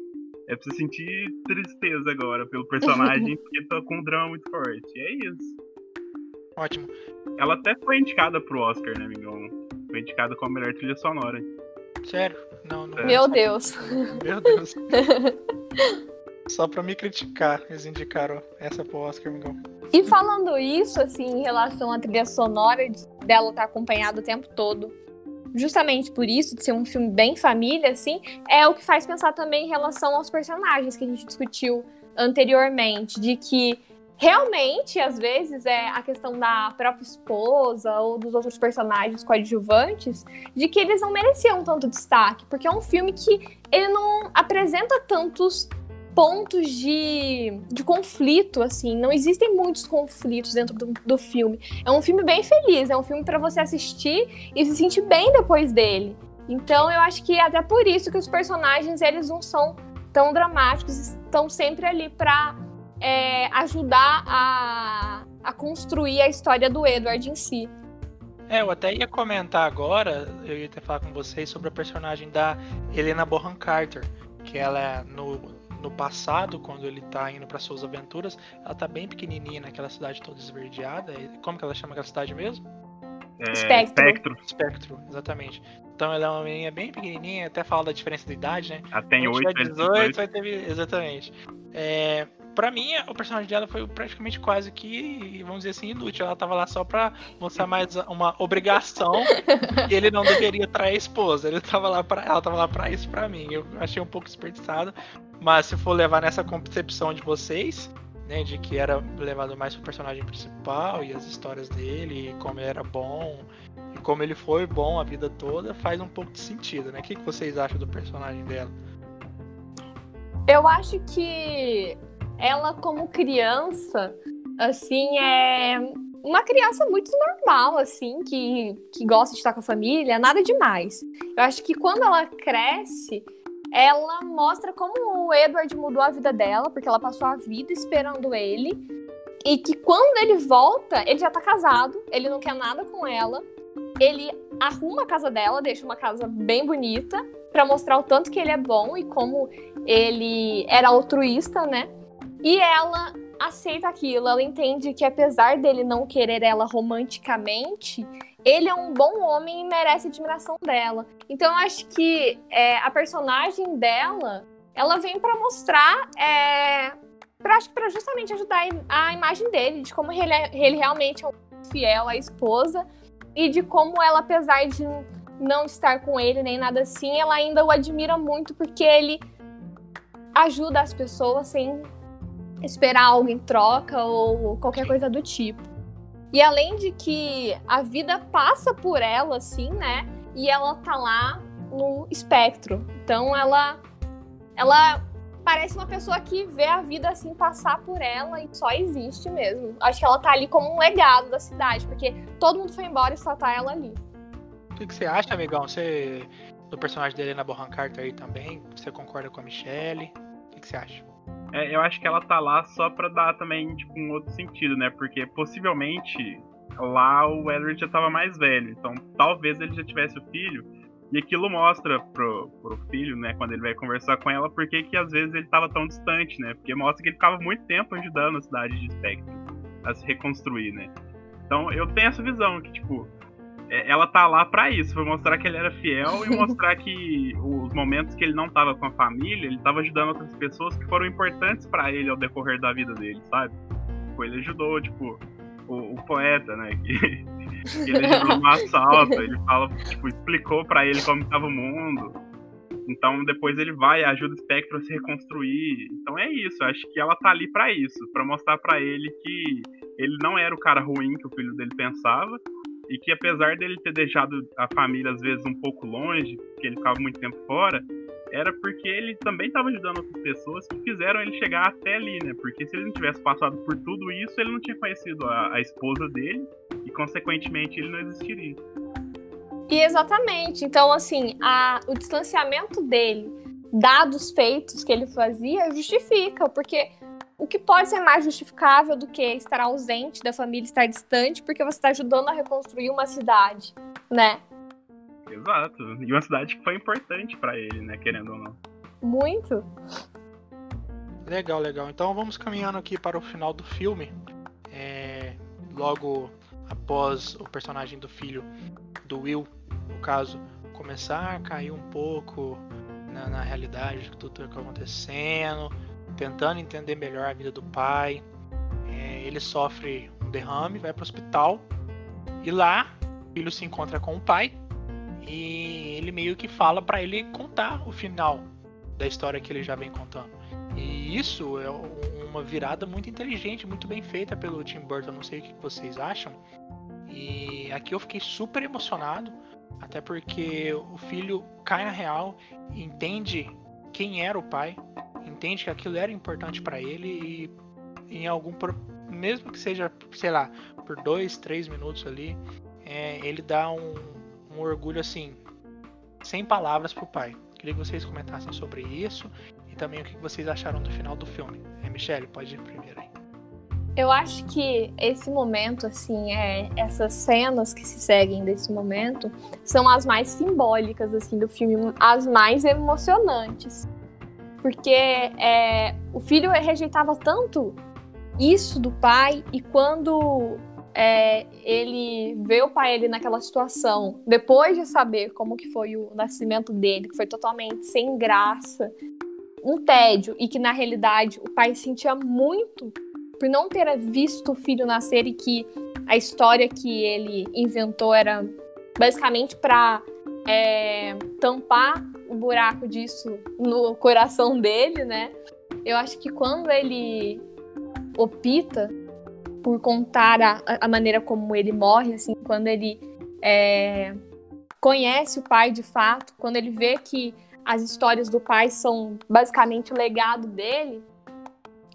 é pra você sentir tristeza agora pelo personagem, porque tá com um drama muito forte. E é isso. Ótimo. Ela até foi indicada pro Oscar, né, amigão? Foi indicada como a melhor trilha sonora. Sério? Não, não. Meu Deus. Meu Deus. Só pra me criticar, eles indicaram essa pro Oscar, amigão. E falando isso, assim, em relação à trilha sonora dela estar tá acompanhada o tempo todo justamente por isso, de ser um filme bem família, assim, é o que faz pensar também em relação aos personagens que a gente discutiu anteriormente, de que realmente, às vezes, é a questão da própria esposa ou dos outros personagens coadjuvantes de que eles não mereciam tanto destaque, porque é um filme que ele não apresenta tantos pontos de, de conflito, assim. Não existem muitos conflitos dentro do, do filme. É um filme bem feliz, é um filme para você assistir e se sentir bem depois dele. Então eu acho que é até por isso que os personagens eles não são tão dramáticos, estão sempre ali para é, ajudar a, a construir a história do Edward em si. É, eu até ia comentar agora, eu ia até falar com vocês sobre a personagem da Helena Bonham Carter, que ela é no, no passado, quando ele tá indo para suas aventuras, ela tá bem pequenininha naquela cidade toda esverdeada. Como que ela chama aquela cidade mesmo? É, Espectro. Espectro. Espectro, exatamente. Então ela é uma menina bem pequenininha, até fala da diferença de idade, né? Ela tem Quando 8, tiver 18, vai ter. Exatamente. É, pra mim, o personagem dela foi praticamente quase que, vamos dizer assim, inútil. Ela tava lá só pra mostrar mais uma obrigação e ele não deveria trair a esposa. Ele tava lá pra, ela tava lá pra isso pra mim. Eu achei um pouco desperdiçado. Mas se for levar nessa concepção de vocês, né, de que era levado mais pro personagem principal e as histórias dele, e como ele era bom, e como ele foi bom a vida toda, faz um pouco de sentido, né? O que, que vocês acham do personagem dela? Eu acho que ela, como criança, assim, é uma criança muito normal, assim, que, que gosta de estar com a família, nada demais. Eu acho que quando ela cresce, ela mostra como o Edward mudou a vida dela, porque ela passou a vida esperando ele. E que quando ele volta, ele já tá casado, ele não quer nada com ela. Ele arruma a casa dela, deixa uma casa bem bonita, para mostrar o tanto que ele é bom e como ele era altruísta, né? E ela aceita aquilo, ela entende que apesar dele não querer ela romanticamente, ele é um bom homem e merece admiração dela. Então eu acho que é, a personagem dela, ela vem para mostrar, é, pra, acho que para justamente ajudar a imagem dele, de como ele, é, ele realmente é fiel à esposa e de como ela, apesar de não estar com ele nem nada assim, ela ainda o admira muito porque ele ajuda as pessoas sem esperar algo em troca ou qualquer coisa do tipo. E além de que a vida passa por ela, assim, né? E ela tá lá no espectro. Então ela ela parece uma pessoa que vê a vida assim passar por ela e só existe mesmo. Acho que ela tá ali como um legado da cidade, porque todo mundo foi embora e só tá ela ali. O que, que você acha, amigão? Você do personagem dele na Bohan Carter aí também? Você concorda com a Michelle? O que, que você acha? É, eu acho que ela tá lá só pra dar também, tipo, um outro sentido, né? Porque possivelmente lá o Edward já tava mais velho. Então talvez ele já tivesse o filho. E aquilo mostra pro, pro filho, né, quando ele vai conversar com ela, porque que às vezes ele tava tão distante, né? Porque mostra que ele ficava muito tempo ajudando a cidade de Spectre a se reconstruir, né? Então eu tenho essa visão que, tipo, ela tá lá para isso, pra mostrar que ele era fiel e mostrar que os momentos que ele não tava com a família, ele tava ajudando outras pessoas que foram importantes para ele ao decorrer da vida dele, sabe? Tipo, ele ajudou, tipo, o, o poeta, né? Que, que ele ajudou no assalto, ele fala, tipo, explicou para ele como estava o mundo. Então depois ele vai e ajuda o espectro a se reconstruir. Então é isso, acho que ela tá ali para isso, para mostrar para ele que ele não era o cara ruim que o filho dele pensava e que apesar dele ter deixado a família às vezes um pouco longe, porque ele ficava muito tempo fora, era porque ele também estava ajudando outras pessoas que fizeram ele chegar até ali, né? Porque se ele não tivesse passado por tudo isso, ele não tinha conhecido a, a esposa dele e, consequentemente, ele não existiria. E exatamente. Então, assim, a, o distanciamento dele, dados feitos que ele fazia, justifica, porque o que pode ser mais justificável do que estar ausente da família, estar distante, porque você está ajudando a reconstruir uma cidade, né? Exato. E uma cidade que foi importante para ele, né? Querendo ou não. Muito. Legal, legal. Então vamos caminhando aqui para o final do filme. É, logo após o personagem do filho do Will, no caso, começar a cair um pouco na, na realidade de tudo que está acontecendo tentando entender melhor a vida do pai. É, ele sofre um derrame, vai para o hospital e lá o filho se encontra com o pai e ele meio que fala para ele contar o final da história que ele já vem contando. E isso é um uma virada muito inteligente, muito bem feita pelo Tim Burton. Não sei o que vocês acham. E aqui eu fiquei super emocionado, até porque o filho cai na real, entende quem era o pai, entende que aquilo era importante para ele e em algum mesmo que seja, sei lá, por dois, três minutos ali, é, ele dá um, um orgulho assim, sem palavras pro pai. Queria que vocês comentassem sobre isso e também o que vocês acharam do final do filme. É, Michelle, pode ir primeiro aí. Eu acho que esse momento, assim, é, essas cenas que se seguem desse momento são as mais simbólicas, assim, do filme, as mais emocionantes. Porque é, o filho rejeitava tanto isso do pai e quando é, ele vê o pai ele naquela situação, depois de saber como que foi o nascimento dele, que foi totalmente sem graça, um tédio e que na realidade o pai sentia muito por não ter visto o filho nascer e que a história que ele inventou era basicamente para é, tampar o buraco disso no coração dele, né? Eu acho que quando ele opta por contar a, a maneira como ele morre, assim, quando ele é, conhece o pai de fato, quando ele vê que as histórias do pai são basicamente o legado dele,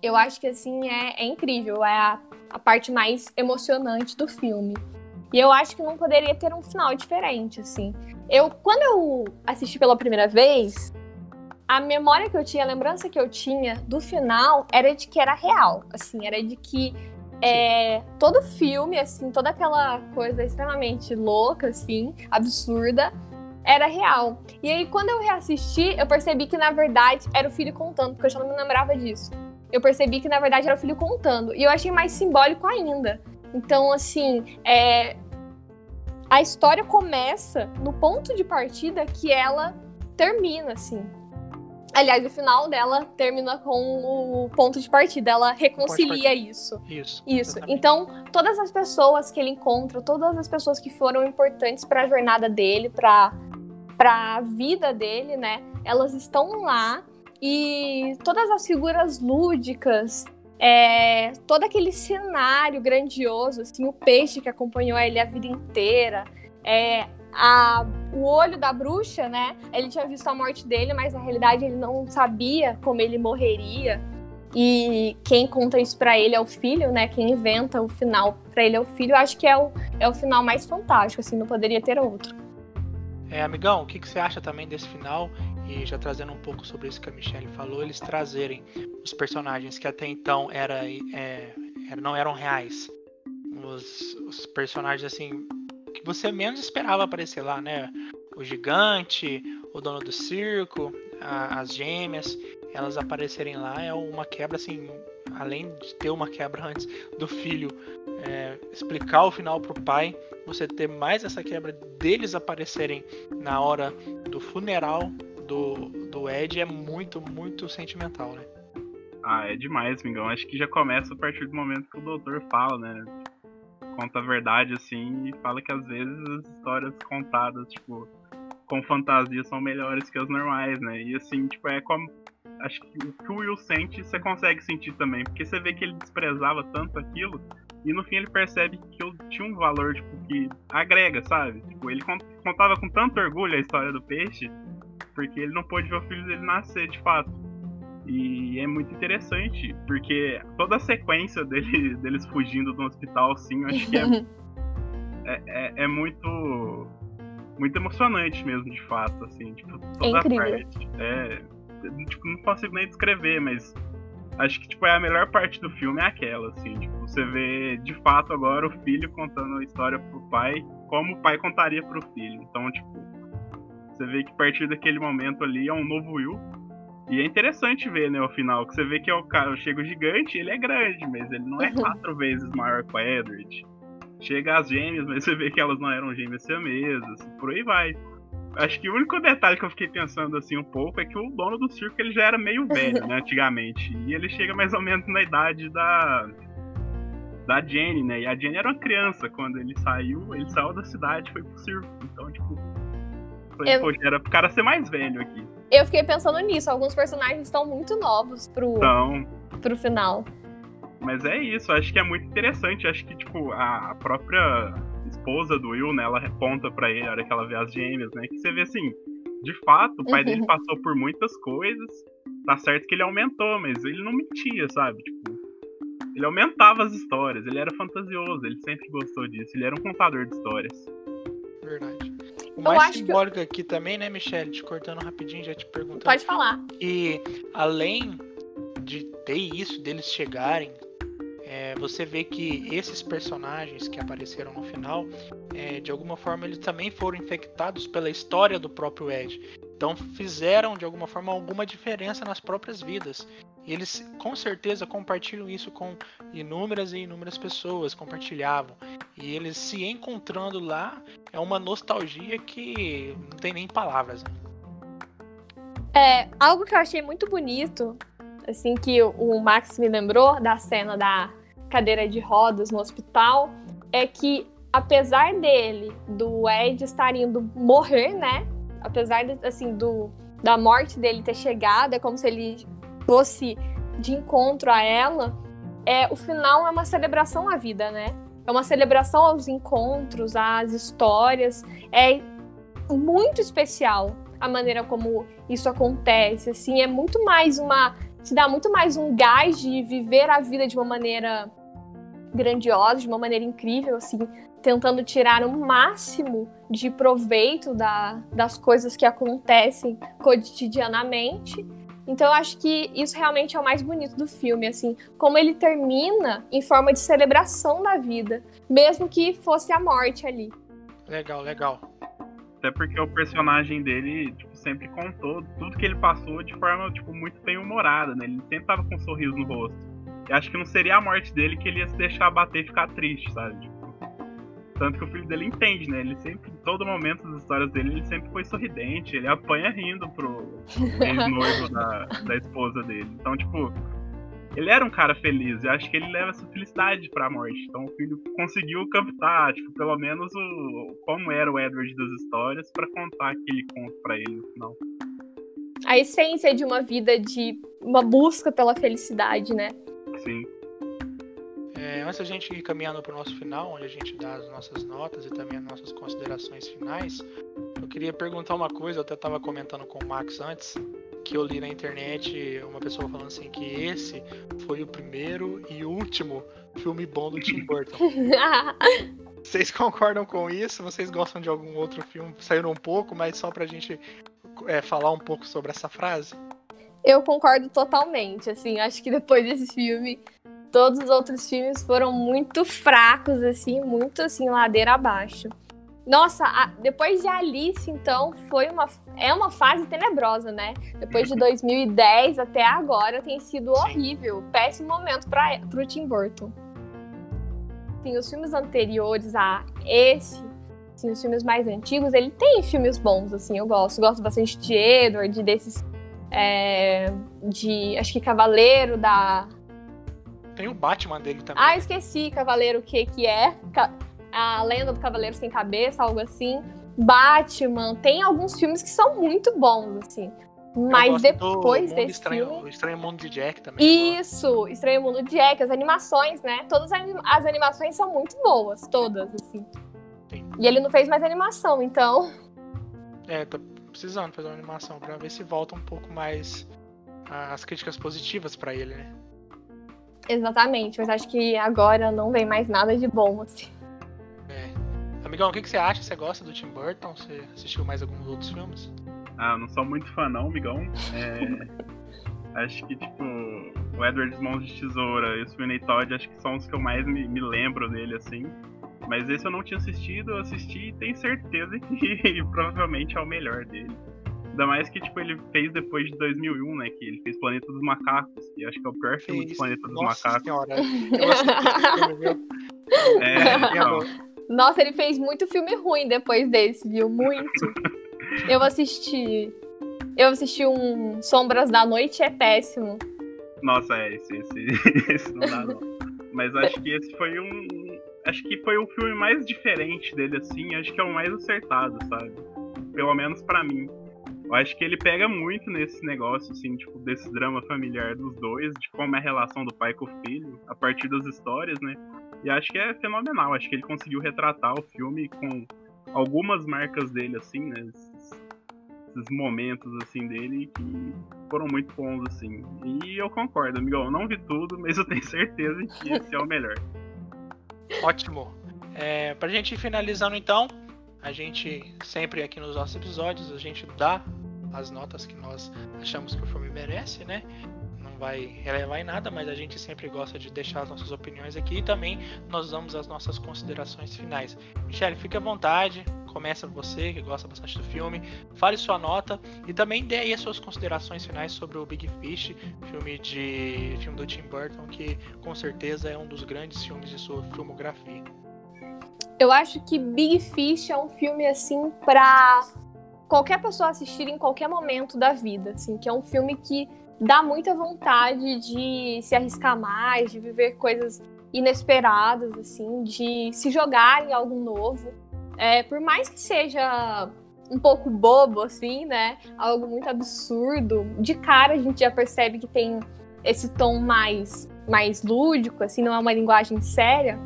eu acho que assim é, é incrível, é a, a parte mais emocionante do filme. E eu acho que não poderia ter um final diferente, assim. Eu, quando eu assisti pela primeira vez, a memória que eu tinha, a lembrança que eu tinha do final era de que era real, assim, era de que é, todo filme, assim, toda aquela coisa extremamente louca, assim, absurda, era real. E aí, quando eu reassisti, eu percebi que, na verdade, era o filho contando, porque eu já não me lembrava disso. Eu percebi que, na verdade, era o filho contando. E eu achei mais simbólico ainda. Então, assim, é... a história começa no ponto de partida que ela termina, assim. Aliás, o final dela termina com o ponto de partida. Ela reconcilia isso. Isso. Isso. Então, todas as pessoas que ele encontra, todas as pessoas que foram importantes para a jornada dele, para para a vida dele, né? Elas estão lá e todas as figuras lúdicas, é, todo aquele cenário grandioso, assim, o peixe que acompanhou ele a vida inteira, é, a, o olho da bruxa, né? Ele tinha visto a morte dele, mas na realidade ele não sabia como ele morreria. E quem conta isso para ele é o filho, né? Quem inventa o final para ele é o filho. Eu acho que é o, é o final mais fantástico, assim, não poderia ter outro. É, amigão, o que, que você acha também desse final? E já trazendo um pouco sobre isso que a Michelle falou, eles trazerem os personagens que até então era, é, não eram reais. Os, os personagens, assim, que você menos esperava aparecer lá, né? O gigante, o dono do circo, a, as gêmeas, elas aparecerem lá é uma quebra assim, além de ter uma quebra antes do filho é, explicar o final pro pai, você ter mais essa quebra deles aparecerem na hora do funeral do, do Ed é muito, muito sentimental, né? Ah, é demais, Mingão. Acho que já começa a partir do momento que o doutor fala, né? conta a verdade, assim, e fala que às vezes as histórias contadas, tipo, com fantasia são melhores que as normais, né? E assim, tipo, é como. Acho que o que o Will sente, você consegue sentir também. Porque você vê que ele desprezava tanto aquilo, e no fim ele percebe que aquilo tinha um valor, tipo, que agrega, sabe? Tipo, ele contava com tanto orgulho a história do peixe, porque ele não pôde ver o filho dele nascer de fato. E é muito interessante, porque toda a sequência dele, deles fugindo do hospital, assim, eu acho que é, é, é, é, muito muito emocionante mesmo, de fato, assim, tipo, toda é a parte. É, tipo, não consigo nem descrever, mas acho que tipo, é a melhor parte do filme é aquela, assim, tipo, você vê de fato agora o filho contando a história pro pai, como o pai contaria pro filho. Então, tipo, você vê que a partir daquele momento ali é um novo Will, e é interessante ver, né, o final, que você vê que é o cara, chega o gigante, ele é grande, mas ele não é uhum. quatro vezes maior que o Edward. Chega as gêmeas, mas você vê que elas não eram gêmeas siamesas, por aí vai. Acho que o único detalhe que eu fiquei pensando assim um pouco é que o dono do circo ele já era meio velho, né, antigamente. E ele chega mais ou menos na idade da da Jenny, né? E a Jenny era uma criança quando ele saiu, ele saiu da cidade, foi pro circo. Então, tipo, foi, eu... poxa, era pro cara ser mais velho aqui. Eu fiquei pensando nisso. Alguns personagens estão muito novos pro. Então. pro final. Mas é isso, acho que é muito interessante. Acho que, tipo, a própria esposa do Will, né, ela reponta para ele, na hora que ela vê as gêmeas, né, que você vê assim, de fato, o pai uhum. dele passou por muitas coisas, tá certo que ele aumentou, mas ele não mentia, sabe? Tipo, ele aumentava as histórias, ele era fantasioso, ele sempre gostou disso, ele era um contador de histórias. Verdade. O mais simbólico que... aqui também, né, Michelle, te cortando rapidinho, já te perguntando. Pode falar. E além de ter isso, deles chegarem é, você vê que esses personagens que apareceram no final, é, de alguma forma, eles também foram infectados pela história do próprio Ed. Então fizeram de alguma forma alguma diferença nas próprias vidas. E eles com certeza compartilham isso com inúmeras e inúmeras pessoas, compartilhavam. E eles se encontrando lá é uma nostalgia que não tem nem palavras. Né? É, algo que eu achei muito bonito, assim, que o Max me lembrou da cena da cadeira de rodas no hospital, é que apesar dele, do Ed estar indo morrer, né? Apesar assim, do, da morte dele ter chegado, é como se ele fosse de encontro a ela. É, o final é uma celebração à vida, né? É uma celebração aos encontros, às histórias. É muito especial a maneira como isso acontece. Assim, é muito mais uma. Te dá muito mais um gás de viver a vida de uma maneira grandiosa, de uma maneira incrível, assim, tentando tirar o máximo de proveito da, das coisas que acontecem cotidianamente. Então eu acho que isso realmente é o mais bonito do filme, assim, como ele termina em forma de celebração da vida, mesmo que fosse a morte ali. Legal, legal. Até porque o personagem dele tipo, sempre contou tudo que ele passou de forma tipo, muito bem humorada, né? Ele sempre tava com um sorriso no rosto. Eu acho que não seria a morte dele que ele ia se deixar bater e ficar triste, sabe? Tanto que o filho dele entende, né? Ele sempre, em todo momento das histórias dele, ele sempre foi sorridente, ele apanha rindo pro ex-noivo da, da esposa dele. Então, tipo, ele era um cara feliz, eu acho que ele leva essa felicidade pra morte. Então o filho conseguiu captar, tipo, pelo menos o como era o Edward das histórias para contar aquele conto para ele no final. A essência de uma vida de uma busca pela felicidade, né? Sim. É, antes da gente ir caminhando para o nosso final, onde a gente dá as nossas notas e também as nossas considerações finais, eu queria perguntar uma coisa. Eu até estava comentando com o Max antes, que eu li na internet uma pessoa falando assim que esse foi o primeiro e último filme bom do Tim Burton. Vocês concordam com isso? Vocês gostam de algum outro filme? Saíram um pouco, mas só pra gente é, falar um pouco sobre essa frase? Eu concordo totalmente, assim, acho que depois desse filme, todos os outros filmes foram muito fracos, assim, muito, assim, ladeira abaixo. Nossa, a, depois de Alice, então, foi uma, é uma fase tenebrosa, né? Depois de 2010 até agora tem sido horrível, péssimo momento para o Tim Burton. Assim, os filmes anteriores a esse, assim, os filmes mais antigos, ele tem filmes bons, assim, eu gosto. Gosto bastante de Edward, desses é, de, acho que Cavaleiro da... Tem o Batman dele também. Ah, esqueci Cavaleiro o que que é. A Lenda do Cavaleiro Sem Cabeça, algo assim. Batman, tem alguns filmes que são muito bons, assim. Mas depois desse Estranho, filme... Estranho Mundo de Jack também. Isso, Estranho Mundo de Jack, as animações, né? Todas as animações são muito boas, todas, assim. Sim. E ele não fez mais animação, então... É, tá precisando fazer uma animação para ver se volta um pouco mais as críticas positivas para ele, né? Exatamente, mas acho que agora não vem mais nada de bom, assim. É. Amigão, o que, que você acha? Você gosta do Tim Burton? Você assistiu mais alguns outros filmes? Ah, eu não sou muito fã não, amigão. É... acho que, tipo, o Edward Mãos de Tesoura e o Sweeney Todd, acho que são os que eu mais me, me lembro dele, assim. Mas esse eu não tinha assistido, eu assisti e tenho certeza que provavelmente é o melhor dele. Ainda mais que, tipo, ele fez depois de 2001, né? Que ele fez Planeta dos Macacos, que acho que é o pior filme do Planeta dos Nossa Macacos. Senhora. Eu é, então. Nossa, ele fez muito filme ruim depois desse, viu? Muito. eu assisti. Eu assisti um Sombras da Noite, é péssimo. Nossa, é, esse, esse, esse não dá, não. Mas acho que esse foi um, acho que foi o filme mais diferente dele, assim, acho que é o mais acertado, sabe? Pelo menos para mim. Eu acho que ele pega muito nesse negócio, assim, tipo, desse drama familiar dos dois, de como é a relação do pai com o filho, a partir das histórias, né? E acho que é fenomenal. Acho que ele conseguiu retratar o filme com algumas marcas dele, assim, né? Esses, momentos, assim, dele que foram muito bons, assim. E eu concordo, amigão. Eu não vi tudo, mas eu tenho certeza que esse é o melhor. Ótimo. É, pra gente ir finalizando, então, a gente sempre aqui nos nossos episódios, a gente dá as notas que nós achamos que o filme merece, né? vai relevar em nada, mas a gente sempre gosta de deixar as nossas opiniões aqui e também nós damos as nossas considerações finais. Michele, fique à vontade, começa você que gosta bastante do filme, fale sua nota e também dê aí as suas considerações finais sobre o Big Fish, filme de filme do Tim Burton, que com certeza é um dos grandes filmes de sua filmografia. Eu acho que Big Fish é um filme assim para qualquer pessoa assistir em qualquer momento da vida, assim, que é um filme que dá muita vontade de se arriscar mais, de viver coisas inesperadas, assim, de se jogar em algo novo. É, por mais que seja um pouco bobo, assim, né? Algo muito absurdo. De cara a gente já percebe que tem esse tom mais, mais lúdico, assim, não é uma linguagem séria.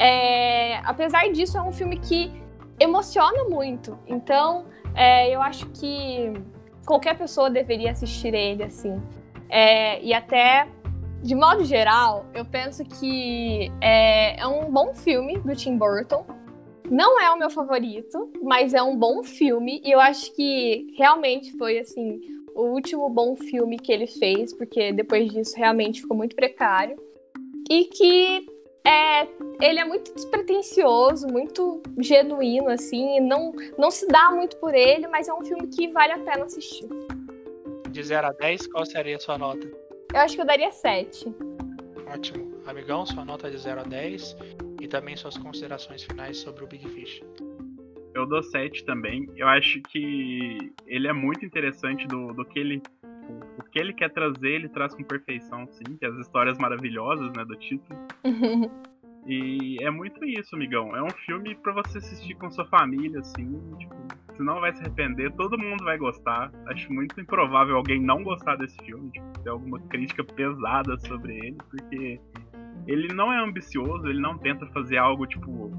É, apesar disso, é um filme que emociona muito. Então, é, eu acho que qualquer pessoa deveria assistir ele, assim. É, e até, de modo geral, eu penso que é, é um bom filme do Tim Burton. Não é o meu favorito, mas é um bom filme. E eu acho que realmente foi, assim, o último bom filme que ele fez, porque depois disso realmente ficou muito precário. E que é, ele é muito despretensioso, muito genuíno, assim, não, não se dá muito por ele, mas é um filme que vale a pena assistir de 0 a 10, qual seria a sua nota? Eu acho que eu daria 7. Ótimo. Amigão, sua nota é de 0 a 10 e também suas considerações finais sobre o Big Fish. Eu dou 7 também. Eu acho que ele é muito interessante do, do que ele. Que ele quer trazer, ele traz com perfeição, sim, que é as histórias maravilhosas, né, do título. e é muito isso, amigão. É um filme para você assistir com sua família, assim, tipo, você não vai se arrepender, todo mundo vai gostar. Acho muito improvável alguém não gostar desse filme, tipo, ter alguma crítica pesada sobre ele, porque ele não é ambicioso, ele não tenta fazer algo, tipo,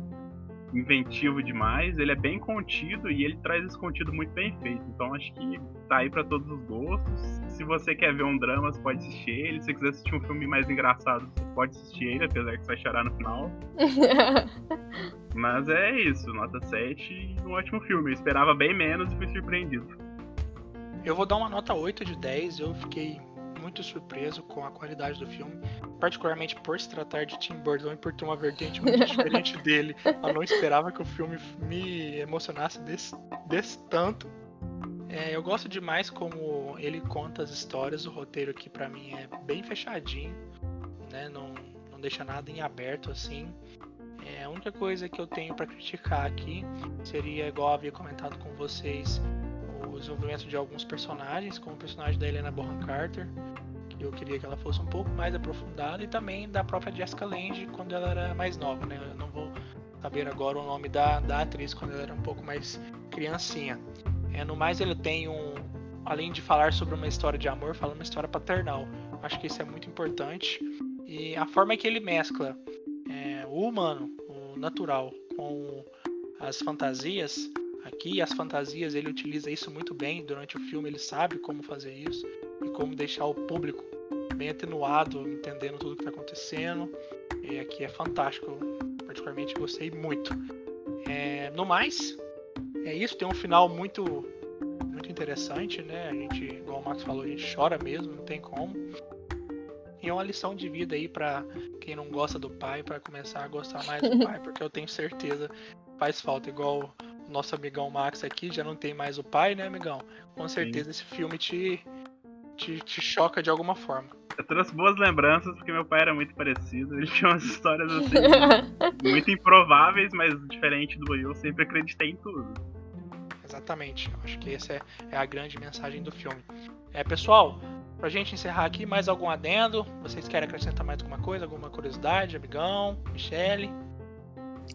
inventivo demais, ele é bem contido e ele traz esse contido muito bem feito. Então acho que tá aí para todos os gostos. Se você quer ver um drama, você pode assistir ele. Se você quiser assistir um filme mais engraçado, você pode assistir ele, apesar que você vai chorar no final. Mas é isso, nota 7 um ótimo filme. Eu esperava bem menos e fui surpreendido. Eu vou dar uma nota 8 de 10. Eu fiquei muito surpreso com a qualidade do filme, particularmente por se tratar de Tim Burton e por ter uma vertente muito diferente dele. Eu não esperava que o filme me emocionasse desse, desse tanto. É, eu gosto demais como ele conta as histórias, o roteiro aqui para mim é bem fechadinho, né? Não, não deixa nada em aberto assim. É, a única coisa que eu tenho para criticar aqui seria, igual eu havia comentado com vocês, desenvolvimento de alguns personagens, como o personagem da Helena Bonham Carter, que eu queria que ela fosse um pouco mais aprofundada, e também da própria Jessica Lange quando ela era mais nova, né? Eu não vou saber agora o nome da, da atriz quando ela era um pouco mais criancinha. É, no mais, ele tem um. Além de falar sobre uma história de amor, fala uma história paternal. Acho que isso é muito importante. E a forma que ele mescla é, o humano, o natural, com as fantasias Aqui as fantasias ele utiliza isso muito bem durante o filme, ele sabe como fazer isso e como deixar o público bem atenuado, entendendo tudo que está acontecendo. E aqui é fantástico, eu particularmente gostei muito. É, no mais, é isso, tem um final muito muito interessante, né? A gente, igual o Max falou, a gente chora mesmo, não tem como. E é uma lição de vida aí para quem não gosta do pai, para começar a gostar mais do pai, porque eu tenho certeza faz falta, igual nosso amigão Max aqui já não tem mais o pai, né, amigão? Com certeza Sim. esse filme te, te, te, choca de alguma forma. Eu trouxe boas lembranças porque meu pai era muito parecido. Ele tinha umas histórias assim, muito improváveis, mas diferente do eu, sempre acreditei em tudo. Exatamente. Acho que essa é, é a grande mensagem do filme. É, pessoal, pra gente encerrar aqui, mais algum adendo? Vocês querem acrescentar mais alguma coisa? Alguma curiosidade, amigão, Michele?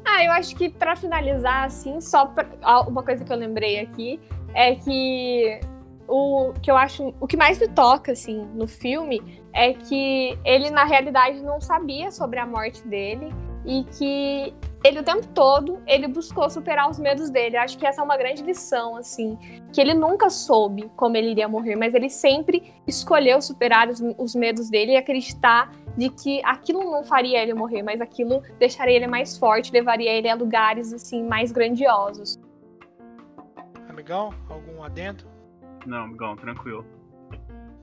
Ah, eu acho que para finalizar, assim, só pra... uma coisa que eu lembrei aqui é que o que eu acho, o que mais me toca assim no filme é que ele na realidade não sabia sobre a morte dele e que ele o tempo todo ele buscou superar os medos dele. Eu acho que essa é uma grande lição assim, que ele nunca soube como ele iria morrer, mas ele sempre escolheu superar os, os medos dele e acreditar de que aquilo não faria ele morrer, mas aquilo deixaria ele mais forte, levaria ele a lugares assim mais grandiosos. Amigão, algum adendo? Não, amigão, tranquilo.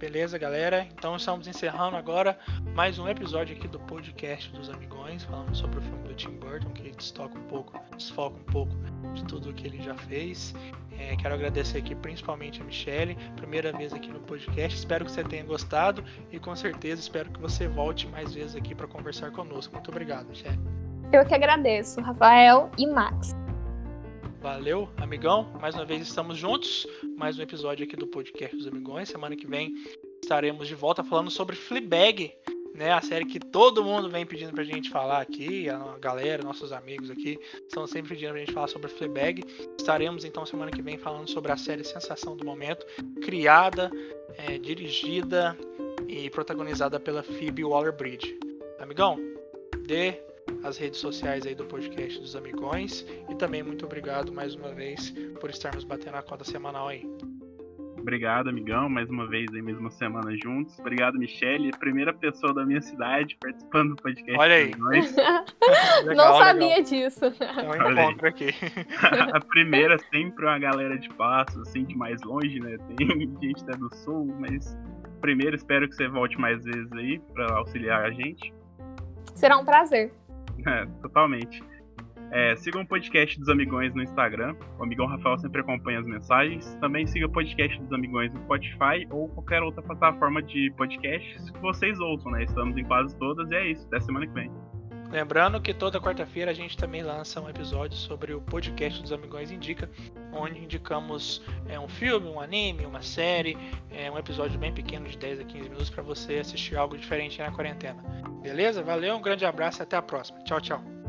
Beleza, galera? Então estamos encerrando agora mais um episódio aqui do podcast dos Amigões, falando sobre o filme do Tim Burton, que destoca um pouco, desfoca um pouco de tudo o que ele já fez. É, quero agradecer aqui principalmente a Michelle, primeira vez aqui no podcast. Espero que você tenha gostado e com certeza espero que você volte mais vezes aqui para conversar conosco. Muito obrigado, Michelle. Eu que agradeço, Rafael e Max. Valeu, amigão. Mais uma vez estamos juntos. Mais um episódio aqui do podcast dos Amigões. Semana que vem estaremos de volta falando sobre Fleabag, né? A série que todo mundo vem pedindo pra gente falar aqui. A galera, nossos amigos aqui, estão sempre pedindo pra gente falar sobre Fleabag. Estaremos então semana que vem falando sobre a série Sensação do Momento, criada, é, dirigida e protagonizada pela Phoebe Waller-Bridge. Amigão, dê as redes sociais aí do podcast dos Amigões. E também muito obrigado mais uma vez por estarmos batendo a cota semanal aí. Obrigado, amigão, mais uma vez aí, mais uma semana juntos. Obrigado, Michele, primeira pessoa da minha cidade participando do podcast. Olha aí. legal, Não sabia legal. disso. É um encontro aqui. a primeira sempre uma galera de passo, assim, de mais longe, né? Tem gente até do sul, mas primeiro espero que você volte mais vezes aí para auxiliar a gente. Será um prazer. É, totalmente. É, siga o podcast dos Amigões no Instagram. O Amigão Rafael sempre acompanha as mensagens. Também siga o podcast dos Amigões no Spotify ou qualquer outra plataforma de podcasts que vocês ouçam, né? Estamos em quase todas e é isso. Até semana que vem. Lembrando que toda quarta-feira a gente também lança um episódio sobre o podcast dos Amigões Indica, onde indicamos é, um filme, um anime, uma série, é, um episódio bem pequeno de 10 a 15 minutos para você assistir algo diferente na quarentena. Beleza? Valeu, um grande abraço e até a próxima. Tchau, tchau.